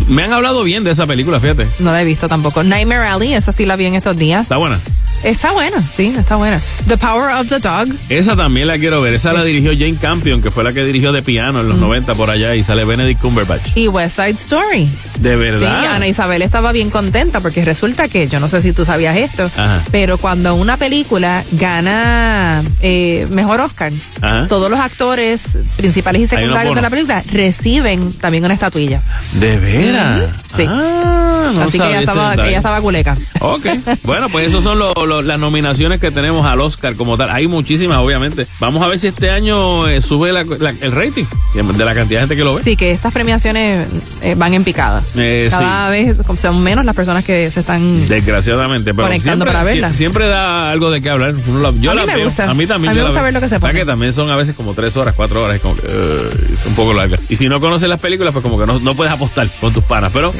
Me han hablado bien de esa película, fíjate. No la he visto tampoco. Nightmare Alley, esa sí la vi en estos días. Está buena. Está buena, sí, está buena. The Power of the Dog. Esa también la quiero ver. Esa la dirigió Jane Campion, que fue la que dirigió de piano en los 90 por allá y sale Benedict Cumberbatch. Y West Side Story. De verdad. Sí, Ana Isabel estaba bien contenta porque resulta que, yo no sé si tú sabías esto, pero cuando una película gana eh, mejor Oscar, todos los actores principales y secundarios de la película reciben también una estatuilla. ¿De veras? Sí. Ah, Así que ella estaba, ella estaba culeca. Ok. [LAUGHS] Bueno, pues esos son los las nominaciones que tenemos al Oscar como tal. Hay muchísimas, obviamente. Vamos a ver si este año eh, sube el rating de la cantidad de gente que lo ve. Sí, que estas premiaciones eh, van en picada. Eh, Cada vez son menos las personas que se están desgraciadamente pero conectando siempre, para verla. Siempre da algo de qué hablar. yo a mí me gusta. A mí también. A mí me gusta ver lo que se pone. que también son a veces como tres horas, cuatro horas. Como es un poco larga. Y si no conoces las películas, pues como que no, no puedes apostar con tus panas. Pero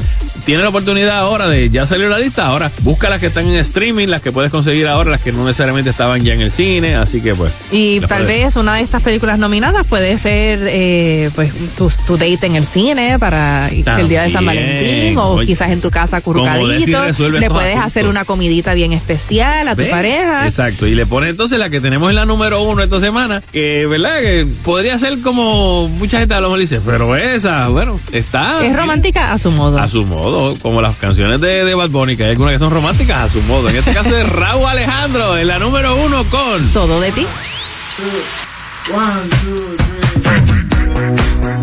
tienes la oportunidad ahora de ya salió la lista. Ahora busca las que están en streaming, las que puedes conseguir ahora, las que no necesariamente estaban ya en el cine, así que pues. Y tal vez una de estas películas nominadas puede ser eh, pues tu, tu, date en el cine para el día de San Valentín o quizás en tu casa curcadito. Le puedes hacer una comidita bien especial a tu pareja. Exacto, y le pone entonces la que tenemos en la número uno esta semana, que verdad que podría ser como mucha gente a lo mejor dice, pero esa, bueno, está. Es romántica a su modo. A su modo, como las canciones de, de Bad Bunny, que hay algunas que son románticas a su modo. En este caso es [LAUGHS] Raúl Alejandro en la número uno con Todo de ti. One, two, three.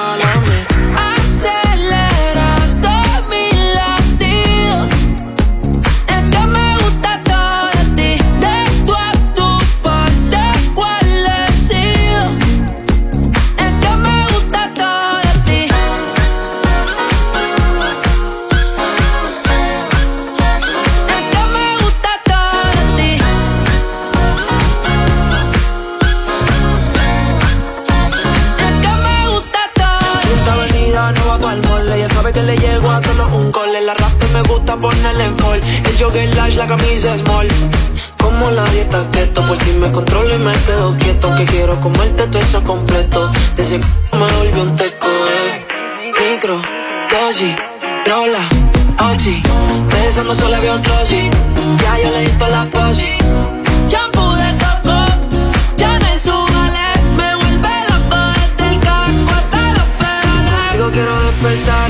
jogger large, la camisa small. Como la dieta keto, por si me controlo y me quedo quieto. Que quiero comerte todo eso completo. Desde que me volvió un teco, eh. Micro, doji, rola, oxi. Pensando solo había un Ya yo le di toda la posi. Shampoo de coco, ya me subale. Me vuelve loco desde el carro hasta los. Digo quiero despertar,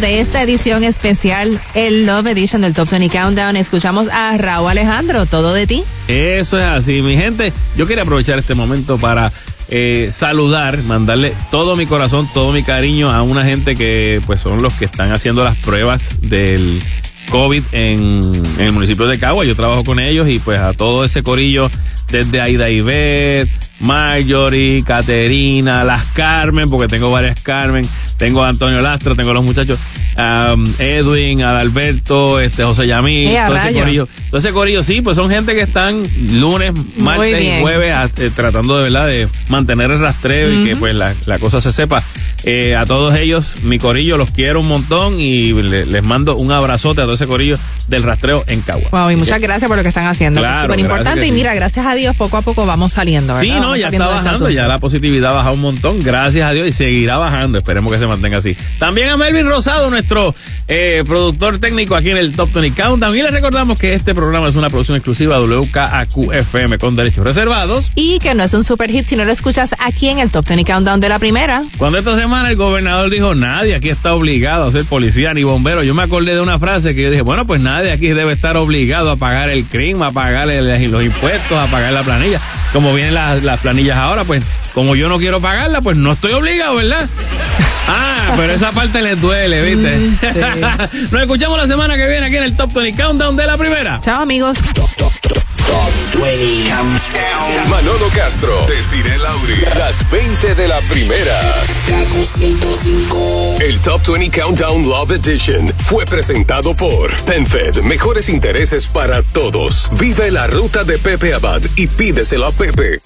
De esta edición especial, el Love Edition del Top 20 Countdown, escuchamos a Raúl Alejandro, todo de ti. Eso es así, mi gente. Yo quería aprovechar este momento para eh, saludar, mandarle todo mi corazón, todo mi cariño a una gente que pues son los que están haciendo las pruebas del COVID en, el municipio de Cagua. Yo trabajo con ellos y pues a todo ese corillo desde Aida Ibet, Marjorie, Caterina, las Carmen, porque tengo varias Carmen, tengo a Antonio Lastra, tengo a los muchachos, um, Edwin, Adalberto, este, José Yamí, todo ese corillo. Todo ese corillo, sí, pues son gente que están lunes, martes y jueves eh, tratando de verdad de mantener el rastreo y que pues la, cosa se sepa. Eh, a todos ellos, mi corillo, los quiero un montón y les mando un abrazote a todo ese corillo del rastreo en Cagua. Wow, y muchas gracias por lo que están haciendo. Claro, Súper importante y mira, gracias a Dios, poco a poco vamos saliendo. Sí, no, ya está bajando, ya la positividad baja un montón, gracias a Dios, y seguirá bajando. Esperemos que se mantenga así. También a Melvin Rosado, nuestro eh, productor técnico aquí en el Top 20 Countdown. Y les recordamos que este programa es una producción exclusiva de WKAQ-FM con derechos reservados. Y que no es un super hit si no lo escuchas aquí en el Top 20 Countdown de la primera. Cuando esta semana el gobernador dijo, nadie aquí está obligado a ser policía ni bombero, yo me acordé de una frase que yo dije, bueno, pues nadie aquí debe estar obligado a pagar el crimen, a pagar los impuestos, a pagar la planilla. Como vienen las, las planillas ahora, pues como yo no quiero pagarla, pues no estoy obligado, ¿verdad? [LAUGHS] Ah, pero esa parte les duele, ¿viste? Mm, [LAUGHS] Nos escuchamos la semana que viene aquí en el Top 20 Countdown de la primera. Chao, amigos. Top 20 Manolo Castro, Desiree Lauri, las 20 de la primera. El Top 20 Countdown Love Edition fue presentado por PenFed, mejores intereses para todos. Vive la ruta de Pepe Abad y pídeselo a Pepe.